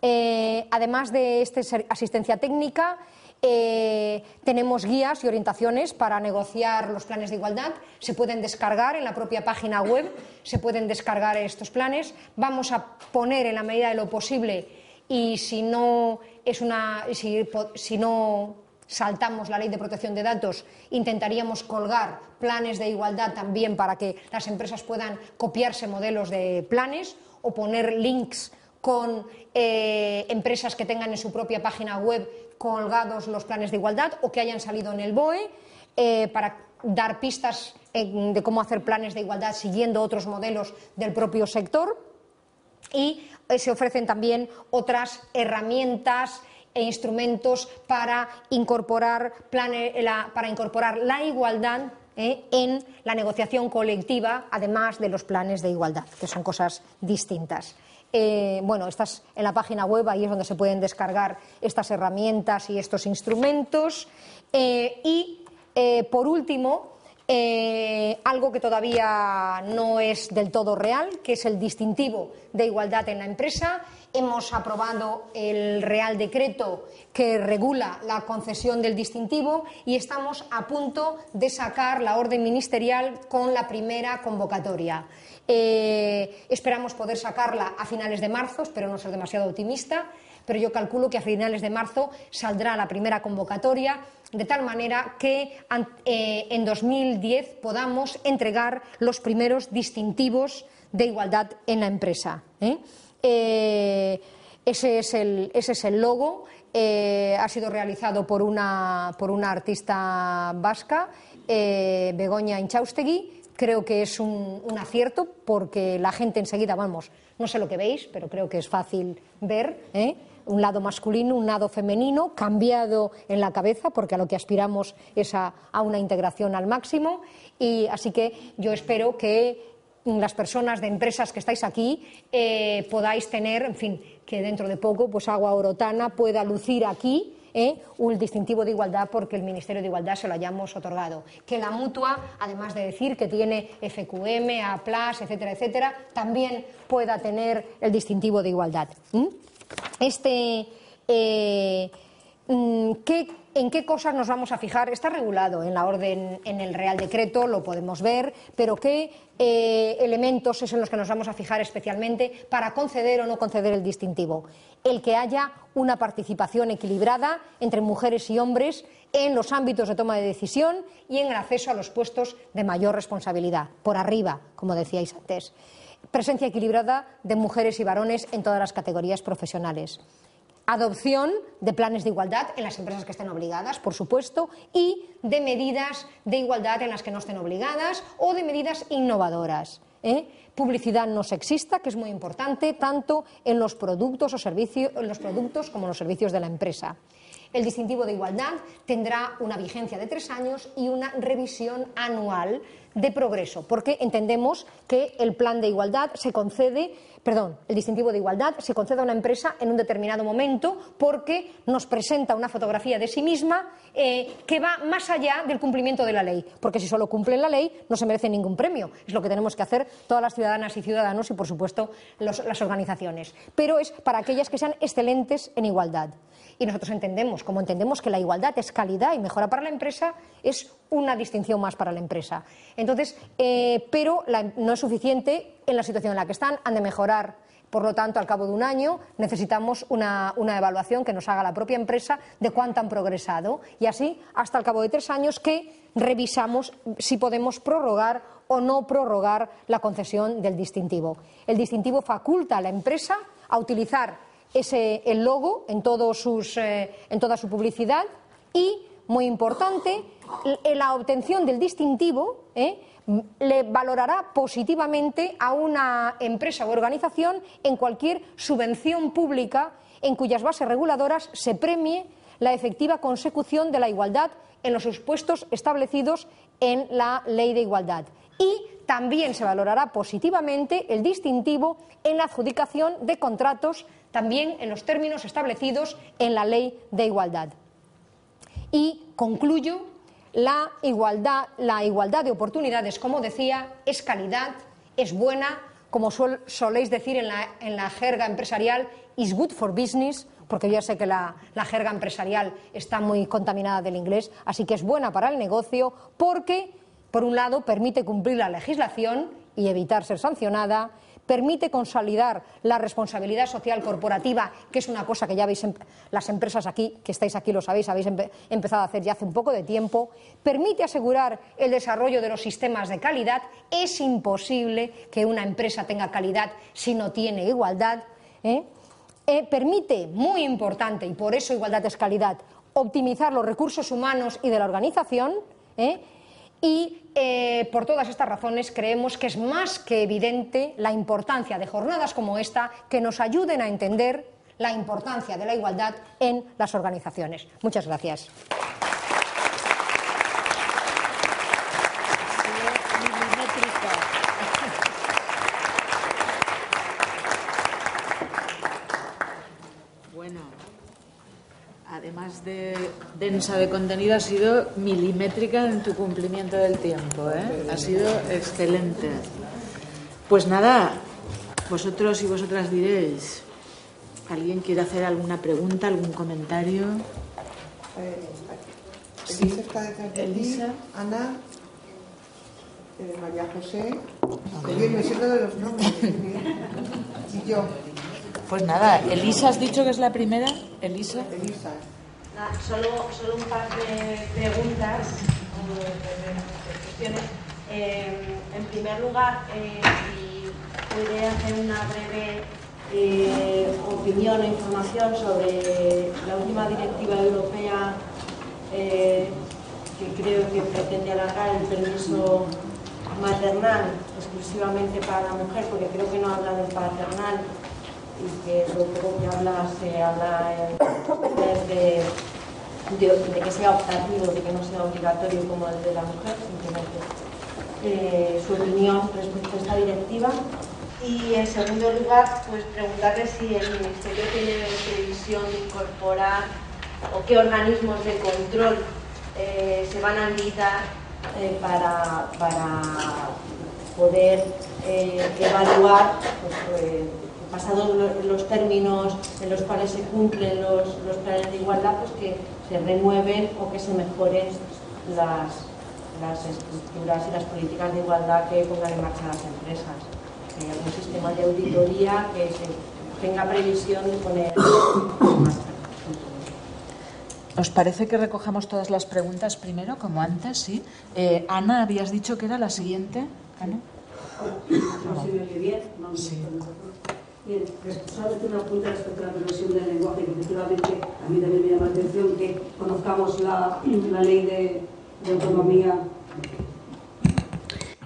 Eh, además de esta asistencia técnica, eh, tenemos guías y orientaciones para negociar los planes de igualdad. Se pueden descargar en la propia página web, se pueden descargar estos planes. Vamos a poner en la medida de lo posible y si no es una si no saltamos la ley de protección de datos, intentaríamos colgar planes de igualdad también para que las empresas puedan copiarse modelos de planes o poner links con eh, empresas que tengan en su propia página web colgados los planes de igualdad o que hayan salido en el BOE eh, para dar pistas de cómo hacer planes de igualdad siguiendo otros modelos del propio sector. Y se ofrecen también otras herramientas e instrumentos para incorporar, para incorporar la igualdad ¿eh? en la negociación colectiva, además de los planes de igualdad, que son cosas distintas. Eh, bueno, estás en la página web, ahí es donde se pueden descargar estas herramientas y estos instrumentos. Eh, y, por último, algo que todavía no es del todo real, que es el distintivo de igualdad en la empresa Hemos aprobado el Real Decreto que regula la concesión del distintivo y estamos a punto de sacar la orden ministerial con la primera convocatoria. Eh, esperamos poder sacarla a finales de marzo, espero no ser demasiado optimista, pero yo calculo que a finales de marzo saldrá la primera convocatoria, de tal manera que eh, en 2010 podamos entregar los primeros distintivos de igualdad en la empresa. ¿eh? Eh, ese, es el, ese, es el, logo. Ha sido realizado por una, por una artista vasca, Begoña Inchaustegui. Creo que es un, acierto porque la gente enseguida, vamos, no sé lo que veis, pero creo que es fácil ver. Un lado masculino, un lado femenino, cambiado en la cabeza, porque a lo que aspiramos es a, una integración al máximo. Y así que yo espero que las personas de empresas que estáis aquí eh, podáis tener, en fin, que dentro de poco pues Agua Orotana pueda lucir aquí eh, un distintivo de igualdad porque el Ministerio de Igualdad se lo hayamos otorgado. Que la mutua, además de decir que tiene FQM, A, etcétera, etcétera, también pueda tener el distintivo de igualdad. Este. Eh, mm, ¿qué, ¿En qué cosas nos vamos a fijar? Está regulado en la orden, en el Real Decreto, lo podemos ver, pero ¿qué eh, elementos es en los que nos vamos a fijar especialmente para conceder o no conceder el distintivo? El que haya una participación equilibrada entre mujeres y hombres en los ámbitos de toma de decisión y en el acceso a los puestos de mayor responsabilidad, por arriba, como decíais antes. Presencia equilibrada de mujeres y varones en todas las categorías profesionales adopción de planes de igualdad en las empresas que estén obligadas, por supuesto, y de medidas de igualdad en las que no estén obligadas o de medidas innovadoras. ¿eh? Publicidad no sexista, que es muy importante, tanto en los productos o servicios, en los productos como en los servicios de la empresa. El distintivo de igualdad tendrá una vigencia de tres años y una revisión anual de progreso, porque entendemos que el plan de igualdad se concede perdón, el distintivo de igualdad se concede a una empresa en un determinado momento porque nos presenta una fotografía de sí misma eh, que va más allá del cumplimiento de la ley. Porque si solo cumplen la ley no se merece ningún premio. Es lo que tenemos que hacer todas las ciudadanas y ciudadanos y, por supuesto, las organizaciones. Pero es para aquellas que sean excelentes en igualdad. Y nosotros entendemos, como entendemos que la igualdad es calidad y mejora para la empresa, es una distinción más para la empresa. Entonces, eh, pero no es suficiente en la situación en la que están, han de mejorar. Por lo tanto, al cabo de un año necesitamos una, evaluación que nos haga la propia empresa de cuánto han progresado y así hasta el cabo de tres años que revisamos si podemos prorrogar o no prorrogar la concesión del distintivo. El distintivo faculta a la empresa a utilizar ese, el logo eh, en toda su publicidad y, muy importante, la obtención del distintivo ¿eh? le valorará positivamente a una empresa o organización en cualquier subvención pública en cuyas bases reguladoras se premie la efectiva consecución de la igualdad en los supuestos establecidos en la Ley de Igualdad. Y también se valorará positivamente el distintivo en la adjudicación de contratos, también en los términos establecidos en la Ley de Igualdad. Y concluyo la igualdad, la igualdad de oportunidades, como decía, es calidad, es buena, como soléis decir en la, en la, jerga empresarial, is good for business, porque ya sé que la, la, jerga empresarial está muy contaminada del inglés, así que es buena para el negocio porque, por un lado, permite cumplir la legislación y evitar ser sancionada, permite consolidar la responsabilidad social corporativa, que es una cosa que ya veis las empresas aquí, que estáis aquí lo sabéis, habéis empezado a hacer ya hace un poco de tiempo, permite asegurar el desarrollo de los sistemas de calidad. Es imposible que una empresa tenga calidad si no tiene igualdad. ¿eh? Eh, permite, muy importante, y por eso igualdad es calidad, optimizar los recursos humanos y de la organización. ¿eh? Y eh, por todas estas razones creemos que es más que evidente la importancia de jornadas como esta que nos ayuden a entender la importancia de la igualdad en las organizaciones. Muchas gracias. De densa de contenido, ha sido milimétrica en tu cumplimiento del tiempo. ¿eh? Ha sido excelente. Pues nada, vosotros y vosotras diréis, ¿alguien quiere hacer alguna pregunta, algún comentario? Eh, Elisa está detrás de Elisa. ti, Ana, eh, María José, qué bien, me siento de los nombres, qué bien. y yo, Pues nada, Elisa, ¿has dicho que es la primera? Elisa. Elisa. Ah, Solo, solo un par de preguntas o de, cuestiones. Eh, en primer lugar, eh, si hacer una breve eh, opinión o información sobre la última directiva europea eh, que creo que pretende alargar el permiso maternal exclusivamente para la mujer, porque creo que no habla del paternal y que lo poco que habla se habla en- de, de- de que sea optativo, de que no sea obligatorio como el de la mujer, simplemente eh, su opinión respecto a esta directiva. Y en segundo lugar, pues preguntarle si el Ministerio tiene previsión de incorporar o qué organismos de control eh, se van a habilitar eh, para, para poder evaluar, pues, pasados lo- los términos en los cuales se cumplen los, los planes de igualdad, pues que se renueven o que se mejoren las, las estructuras y las políticas de igualdad que pongan en marcha las empresas. Que haya un sistema de auditoría que se tenga previsión de poner en marcha. ¿Os parece que recojamos todas las preguntas primero, como antes? Sí. Eh, Ana, habías dicho que era la siguiente. Ana. Oye bien. Bien, solamente una punta respecto a la progresión del lenguaje, que efectivamente a mí también me llama la atención que conozcamos la, la ley de, de autonomía.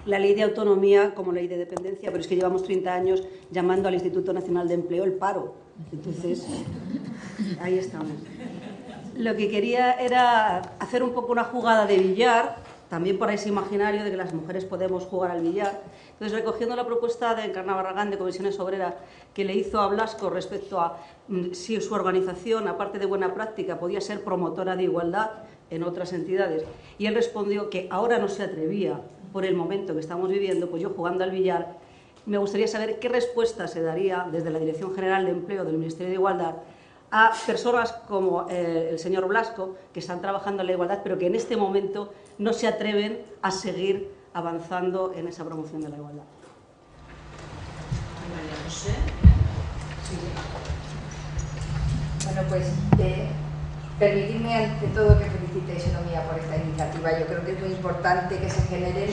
La ley de autonomía como ley de dependencia, pero es que llevamos 30 años llamando al Instituto Nacional de Empleo el paro. Entonces, ahí estamos. Lo que quería era hacer un poco una jugada de billar, también por ese imaginario de que las mujeres podemos jugar al billar. Entonces, recogiendo la propuesta de Encarna Barragán de Comisiones Obreras que le hizo a Blasco respecto a mm, si su organización, aparte de buena práctica, podía ser promotora de igualdad en otras entidades, y él respondió que ahora no se atrevía por el momento que estamos viviendo, pues yo jugando al billar, me gustaría saber qué respuesta se daría desde la Dirección General de Empleo del Ministerio de Igualdad a personas como eh, el señor Blasco, que están trabajando en la igualdad, pero que en este momento no se atreven a seguir avanzando en esa promoción de la igualdad. Bueno, pues eh, permitidme ante todo que felicite a Economía por esta iniciativa. Yo creo que es muy importante que se generen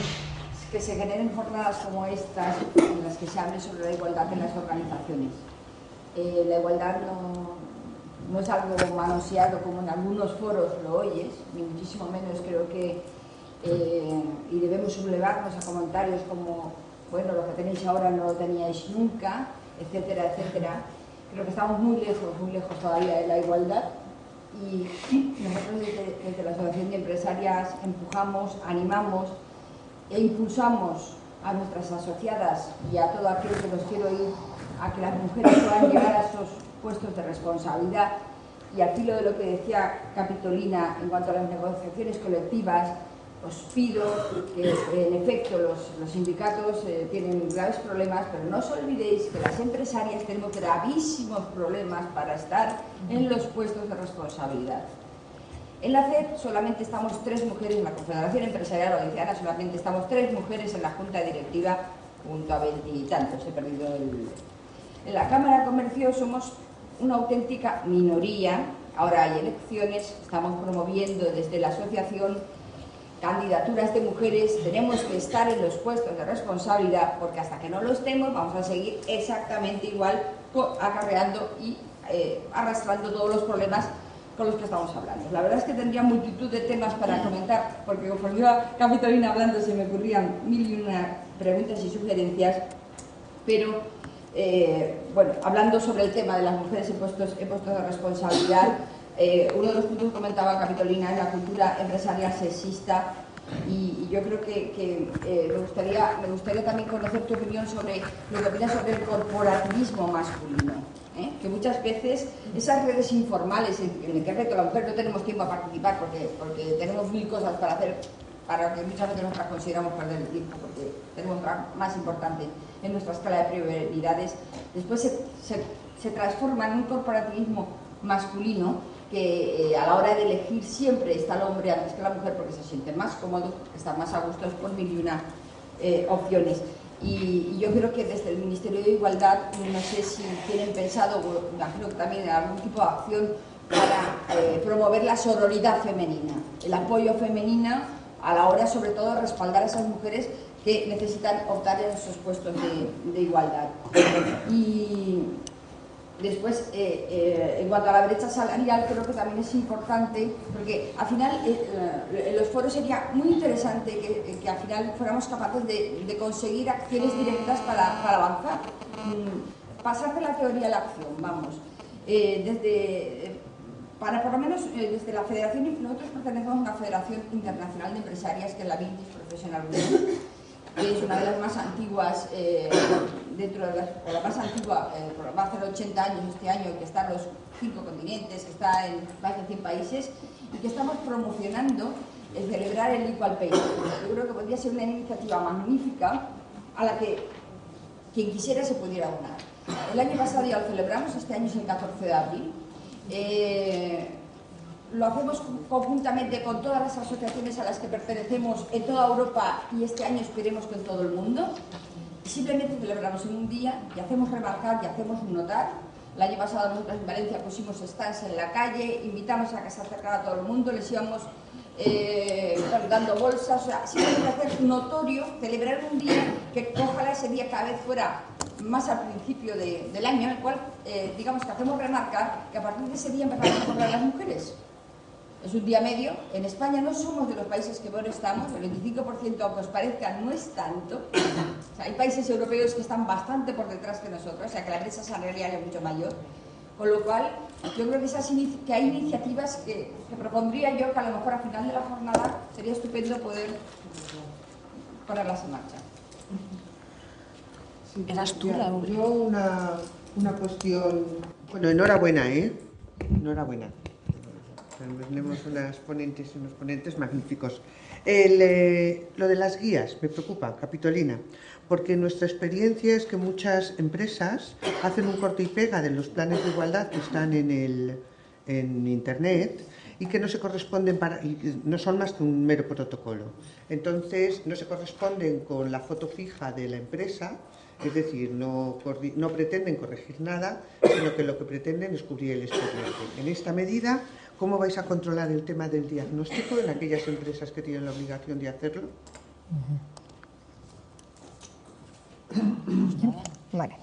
que se generen jornadas como estas en las que se hable sobre la igualdad en las organizaciones. Eh, la igualdad no, no es algo manoseado como en algunos foros lo oyes, ni muchísimo menos creo que eh, y debemos sublevarnos a comentarios como bueno, lo que tenéis ahora no lo teníais nunca, etcétera, etcétera. Creo que estamos muy lejos, muy lejos todavía de la igualdad y nosotros desde, desde la Asociación de Empresarias empujamos, animamos e impulsamos a nuestras asociadas y a todo aquel que los quiero ir a que las mujeres puedan llegar a esos puestos de responsabilidad y al filo de lo que decía Capitolina en cuanto a las negociaciones colectivas, os pido que en efecto los, los sindicatos eh, tienen graves problemas, pero no os olvidéis que las empresarias tenemos gravísimos problemas para estar en los puestos de responsabilidad. En la CEP solamente estamos tres mujeres, en la Confederación Empresarial Valenciana solamente estamos tres mujeres en la Junta Directiva, junto a veintitantos, he perdido el... En la Cámara de Comercio somos una auténtica minoría, ahora hay elecciones, estamos promoviendo desde la asociación candidaturas de mujeres, tenemos que estar en los puestos de responsabilidad, porque hasta que no lo estemos vamos a seguir exactamente igual acarreando y eh, arrastrando todos los problemas con los que estamos hablando. La verdad es que tendría multitud de temas para comentar, porque conforme iba Capitolina hablando se me ocurrían mil y una preguntas y sugerencias, pero eh, bueno, hablando sobre el tema de las mujeres en puestos de responsabilidad, eh, uno de los puntos que comentaba Capitolina es la cultura empresarial sexista y, y yo creo que, que, eh, me, gustaría, me gustaría también conocer tu opinión sobre lo que opinas sobre el corporativismo masculino. ¿eh? que muchas veces esas redes informales en, las que la mujer no tenemos tiempo a participar porque, porque tenemos mil cosas para hacer para que muchas veces nosotras consideramos perder el tiempo porque tenemos más importante en nuestra escala de prioridades, después se, se, transforma en un corporativismo masculino que eh, a la hora de elegir siempre está el hombre antes que la mujer porque se siente más cómodo, está más a gusto por mil y una eh, opciones. Y, yo creo que desde el Ministerio de Igualdad, no sé si tienen pensado, imagino que también algún tipo de acción para eh, promover la sororidad femenina, el apoyo femenino a la hora sobre todo de respaldar a esas mujeres que necesitan optar en esos puestos de, de igualdad. Y, Después, eh, eh, en cuanto a la brecha salarial, creo que también es importante, porque al final eh, en los foros sería muy interesante que, al final fuéramos capaces de, conseguir acciones directas para, avanzar. Mm, pasar de la teoría a la acción, vamos. desde, para por lo menos desde la federación, nosotros pertenecemos a una federación internacional de empresarias que es la Vintage Professional Union, que es una de las más antiguas, eh, dentro de la más antigua, eh, va a hacer 80 años este año, que está en los cinco continentes, que está en más de 100 países, y que estamos promocionando el celebrar el Equal Pay. Yo creo que podría ser una iniciativa magnífica a la que quien quisiera se pudiera donar. El año pasado ya lo celebramos, este año es el 14 de abril. Eh, lo hacemos conjuntamente con todas las asociaciones a las que pertenecemos en toda Europa y este año esperemos que en todo el mundo. Simplemente celebramos en un día y hacemos remarcar y hacemos notar. El año pasado nosotros en Valencia pusimos stands en la calle, invitamos a que se acercara a todo el mundo, les íbamos eh, dando bolsas, o sea, simplemente hacer notorio, celebrar un día que ojalá ese día cada vez fuera más al principio del año, en el cual, eh, digamos que hacemos remarcar que a partir de ese día empezamos a comprar las mujeres es un día medio. En España no somos de los países que bueno estamos, el 25% aunque os parezca no es tanto. hay países europeos que están bastante por detrás que nosotros, o sea que la brecha salarial es mucho mayor. Con lo cual, yo creo que, esas que hay iniciativas que, propondría yo que a lo mejor a final de la jornada sería estupendo poder ponerlas en marcha. Eras tú, Yo una, una cuestión... Bueno, enhorabuena, ¿eh? Enhorabuena tenemos unas ponentes y unos ponentes magníficos. Eh, lo de las guías me preocupa, Capitolina, porque nuestra experiencia es que muchas empresas hacen un corte y pega de los planes de igualdad que están en, el, en Internet y que no se corresponden para, no son más que un mero protocolo. Entonces, no se corresponden con la foto fija de la empresa, es decir, no, no pretenden corregir nada, sino que lo que pretenden es cubrir el expediente. En esta medida, ¿Cómo vais a controlar el tema del diagnóstico en aquellas empresas que tienen la obligación de hacerlo? Vale.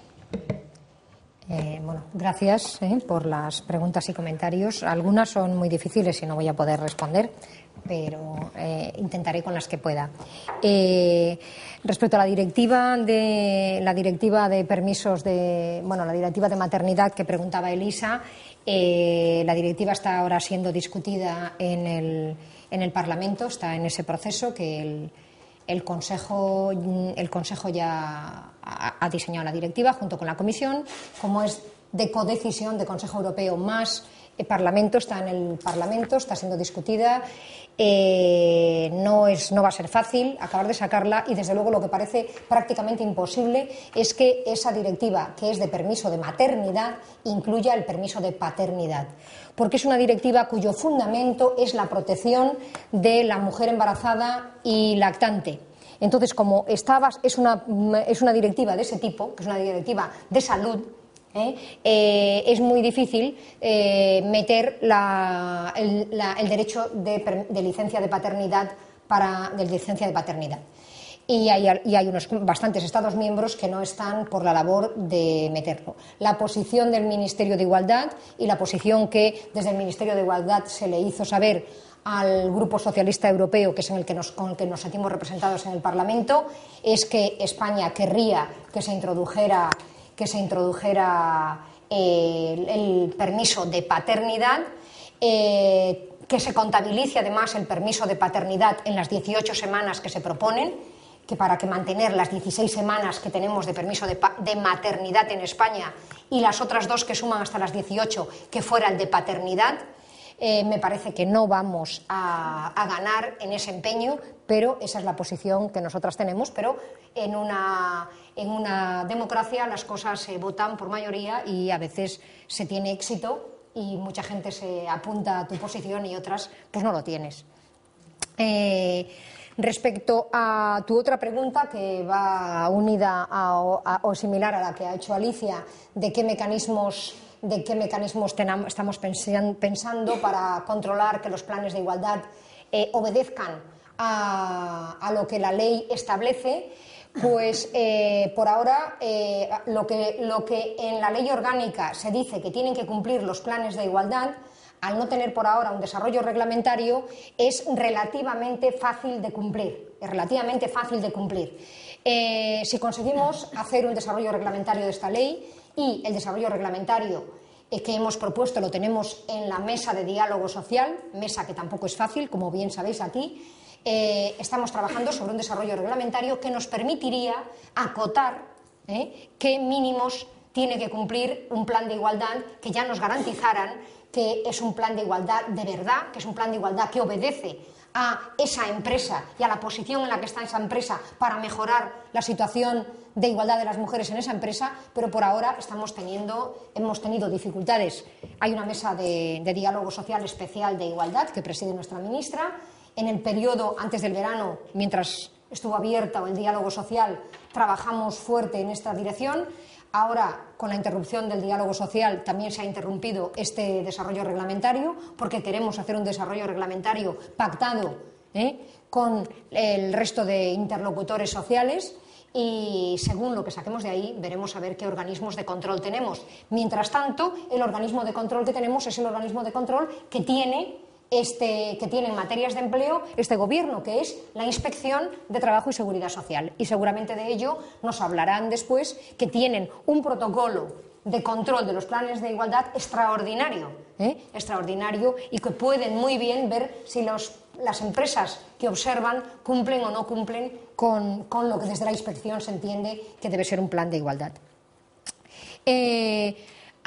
Eh, bueno, gracias eh, por las preguntas y comentarios. Algunas son muy difíciles y no voy a poder responder, pero eh, intentaré con las que pueda. respecto a la directiva de la directiva de permisos de bueno la directiva de maternidad que preguntaba Elisa, eh, la directiva está ahora siendo discutida en el, en el Parlamento, está en ese proceso que el, Consejo, el Consejo ya ha, diseñado la directiva junto con la Comisión, como es de codecisión de Consejo Europeo más el Parlamento, está en el Parlamento, está siendo discutida. Eh, no, es, no va a ser fácil acabar de sacarla y, desde luego, lo que parece prácticamente imposible es que esa directiva, que es de permiso de maternidad, incluya el permiso de paternidad. Porque es una directiva cuyo fundamento es la protección de la mujer embarazada y lactante. Entonces, como estaba, es, una, es una directiva de ese tipo, que es una directiva de salud, ¿eh? Eh, es muy difícil eh, meter el, derecho de, licencia de paternidad para licencia de paternidad. Y hay, y hay, unos bastantes Estados miembros que no están por la labor de meterlo. La posición del Ministerio de Igualdad y la posición que desde el Ministerio de Igualdad se le hizo saber al Grupo Socialista Europeo, que es en el que nos, con el que nos sentimos representados en el Parlamento, es que España querría que se introdujera que se introdujera eh, el, permiso de paternidad, eh, que se contabilice además el permiso de paternidad en las 18 semanas que se proponen, que para que mantener las 16 semanas que tenemos de permiso de, de, maternidad en España y las otras dos que suman hasta las 18 que fuera el de paternidad, eh, me parece que no vamos a, ganar en ese empeño, pero esa es la posición que nosotras tenemos. Pero en una, en una democracia las cosas se votan por mayoría y a veces se tiene éxito y mucha gente se apunta a tu posición y otras pues no lo tienes. Eh, respecto a tu otra pregunta, que va unida o similar a la que ha hecho Alicia, de qué mecanismos de qué mecanismos estamos pensando para controlar que los planes de igualdad eh, obedezcan a, lo que la ley establece, pues eh, por ahora eh, lo, que, en la ley orgánica se dice que tienen que cumplir los planes de igualdad, al no tener por ahora un desarrollo reglamentario, es relativamente fácil de cumplir. Es relativamente fácil de cumplir. Si conseguimos hacer un desarrollo reglamentario de esta ley, y el desarrollo reglamentario que hemos propuesto lo tenemos en la mesa de diálogo social, mesa que tampoco es fácil, como bien sabéis aquí. Eh, estamos trabajando sobre un desarrollo reglamentario que nos permitiría acotar eh, qué mínimos tiene que cumplir un plan de igualdad que ya nos garantizaran que es un plan de igualdad de verdad, que es un plan de igualdad que obedece a esa empresa y a la posición en la que está esa empresa para mejorar la situación de igualdad de las mujeres en esa empresa, pero por ahora estamos teniendo, hemos tenido dificultades. Hay una mesa de, diálogo social especial de igualdad que preside nuestra ministra. En el periodo antes del verano, mientras estuvo abierto el diálogo social, trabajamos fuerte en esta dirección. Ahora, con la interrupción del diálogo social, también se ha interrumpido este desarrollo reglamentario, porque queremos hacer un desarrollo reglamentario pactado ¿eh? con el resto de interlocutores sociales y según lo que saquemos de ahí veremos a ver qué organismos de control tenemos. Mientras tanto, el organismo de control que tenemos es el organismo de control que tiene este, que tiene en materias de empleo este gobierno, que es la Inspección de Trabajo y Seguridad Social. Y seguramente de ello nos hablarán después, que tienen un protocolo de control de los planes de igualdad extraordinario, ¿eh? extraordinario y que pueden muy bien ver si los, las empresas que observan cumplen o no cumplen con, con, lo que desde la inspección se entiende que debe ser un plan de igualdad. Eh,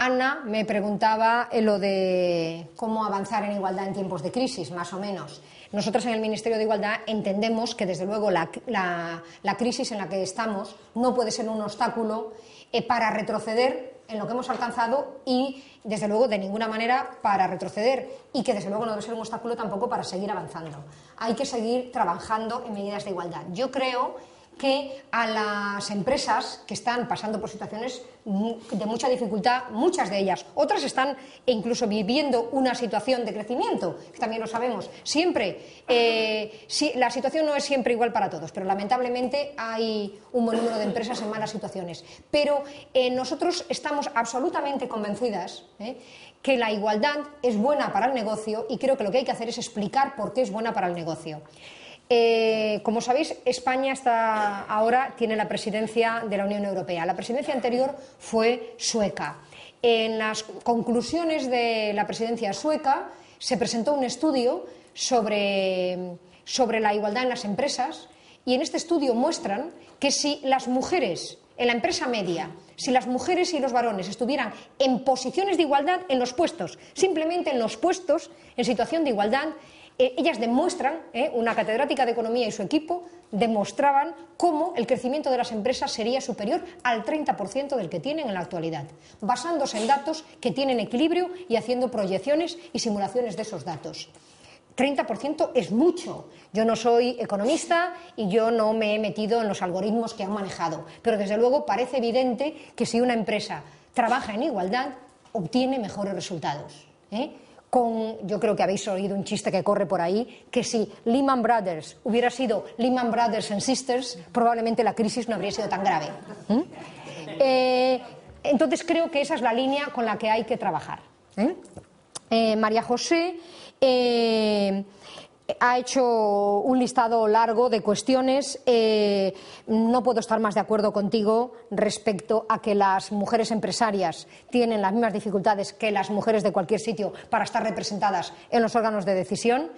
Ana me preguntaba lo de cómo avanzar en igualdad en tiempos de crisis, más o menos. Nosotros en el Ministerio de Igualdad entendemos que, desde luego, la crisis en la que estamos no puede ser un obstáculo eh, para retroceder en lo que hemos alcanzado y, desde luego, de ninguna manera para retroceder y que, desde luego, no debe ser un obstáculo tampoco para seguir avanzando. Hay que seguir trabajando en medidas de igualdad. Yo creo que a las empresas que están pasando por situaciones de mucha dificultad, muchas de ellas, otras están incluso viviendo una situación de crecimiento, que también lo sabemos. Siempre, eh, la situación no es siempre igual para todos, pero lamentablemente hay un buen número de empresas en malas situaciones. Pero eh, nosotros estamos absolutamente convencidas eh, que la igualdad es buena para el negocio y creo que lo que hay que hacer es explicar por qué es buena para el negocio. Eh, como sabéis, España está ahora tiene la presidencia de la Unión Europea. La presidencia anterior fue sueca. En las conclusiones de la presidencia sueca se presentó un estudio sobre, sobre la igualdad en las empresas y en este estudio muestran que si las mujeres en la empresa media, si las mujeres y los varones estuvieran en posiciones de igualdad en los puestos, simplemente en los puestos, en situación de igualdad, eh, ellas demuestran, eh, una catedrática de economía y su equipo, demostraban cómo el crecimiento de las empresas sería superior al 30% del que tienen en la actualidad, basándose en datos que tienen equilibrio y haciendo proyecciones y simulaciones de esos datos. 30% es mucho. Yo no soy economista y yo no me he metido en los algoritmos que han manejado, pero desde luego parece evidente que si una empresa trabaja en igualdad, obtiene mejores resultados. ¿eh? Con, yo creo que habéis oído un chiste que corre por ahí, que si Lehman Brothers hubiera sido Lehman Brothers and Sisters, probablemente la crisis no habría sido tan grave. ¿Mm? Eh, entonces creo que esa es la línea con la que hay que trabajar. ¿eh? Eh, María José ha hecho un listado largo de cuestiones. Eh, no puedo estar más de acuerdo contigo respecto a que las mujeres empresarias tienen las mismas dificultades que las mujeres de cualquier sitio para estar representadas en los órganos de decisión.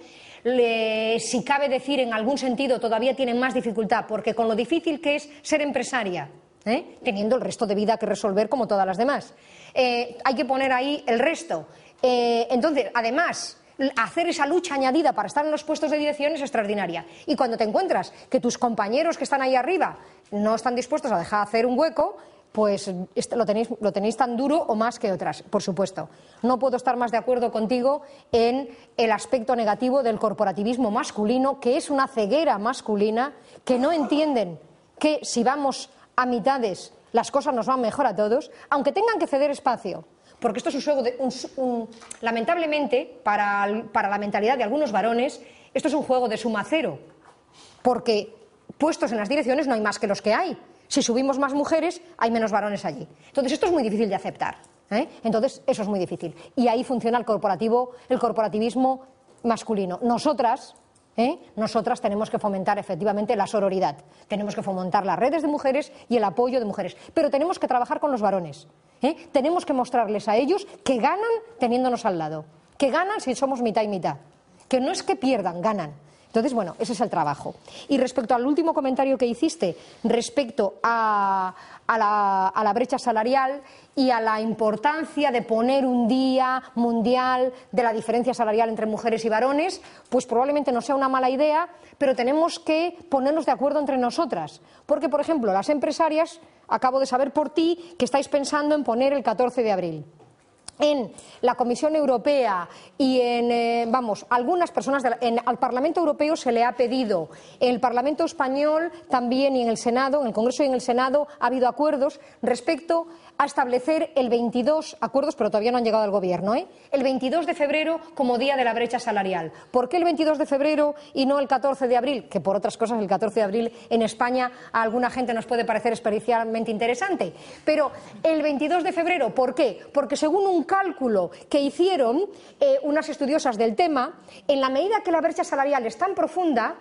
si cabe decir en algún sentido, todavía tienen más dificultad, porque con lo difícil que es ser empresaria, ¿eh? teniendo el resto de vida que resolver como todas las demás, eh, hay que poner ahí el resto. Entonces, además, hacer esa lucha añadida para estar en los puestos de dirección es extraordinaria. Y cuando te encuentras que tus compañeros que están ahí arriba no están dispuestos a dejar hacer un hueco, pues lo tenéis, lo tenéis tan duro o más que otras, por supuesto. No puedo estar más de acuerdo contigo en el aspecto negativo del corporativismo masculino, que es una ceguera masculina, que no entienden que si vamos a mitades las cosas nos van mejor a todos, aunque tengan que ceder espacio. Porque esto es un juego de. lamentablemente, para, para la mentalidad de algunos varones, esto es un juego de suma cero. Porque puestos en las direcciones no hay más que los que hay. Si subimos más mujeres, hay menos varones allí. Entonces, esto es muy difícil de aceptar. ¿eh? Entonces, eso es muy difícil. Y ahí funciona el corporativo, el corporativismo masculino. Nosotras, ¿eh? nosotras tenemos que fomentar efectivamente la sororidad. Tenemos que fomentar las redes de mujeres y el apoyo de mujeres. Pero tenemos que trabajar con los varones. ¿Eh? Tenemos que mostrarles a ellos que ganan teniéndonos al lado. Que ganan si somos mitad y mitad. Que no es que pierdan, ganan. Entonces, bueno, ese es el trabajo. Y respecto al último comentario que hiciste, respecto a, la, brecha salarial y a la importancia de poner un día mundial de la diferencia salarial entre mujeres y varones, pues probablemente no sea una mala idea, pero tenemos que ponernos de acuerdo entre nosotras. Porque, por ejemplo, las empresarias, acabo de saber por ti que estáis pensando en poner el 14 de abril. En la Comisión Europea y en, eh, vamos, algunas personas al Parlamento Europeo se le ha pedido, en el Parlamento Español también y en el Senado, en el Congreso y en el Senado ha habido acuerdos respecto a establecer el 22 acuerdos, pero todavía no han llegado al Gobierno, ¿eh? el 22 de febrero como día de la brecha salarial. ¿Por qué el 22 de febrero y no el 14 de abril? Que por otras cosas el 14 de abril en España a alguna gente nos puede parecer especialmente interesante. Pero el 22 de febrero, ¿por qué? Porque según un cálculo que hicieron eh, unas estudiosas del tema, en la medida que la brecha salarial es tan profunda,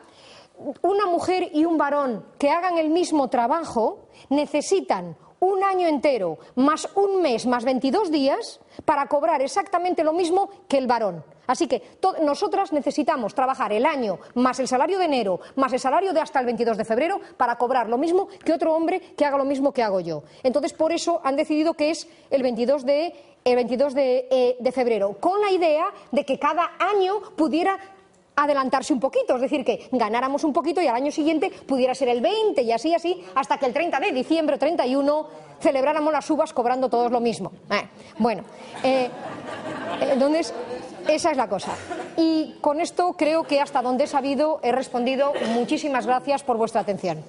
una mujer y un varón que hagan el mismo trabajo necesitan un año entero, más un mes, más 22 días, para cobrar exactamente lo mismo que el varón. Así que nosotras necesitamos trabajar el año más el salario de enero, más el salario de hasta el 22 de febrero, para cobrar lo mismo que otro hombre que haga lo mismo que hago yo. Entonces, por eso han decidido que es el 22 de, el 22 de, eh, de febrero, con la idea de que cada año pudiera adelantarse un poquito, es decir, que ganáramos un poquito y al año siguiente pudiera ser el 20 y así, así, hasta que el 30 de diciembre o 31 celebráramos las uvas cobrando todos lo mismo. Eh, bueno, eh, entonces, esa es la cosa. Y con esto creo que hasta donde he sabido he respondido. Muchísimas gracias por vuestra atención.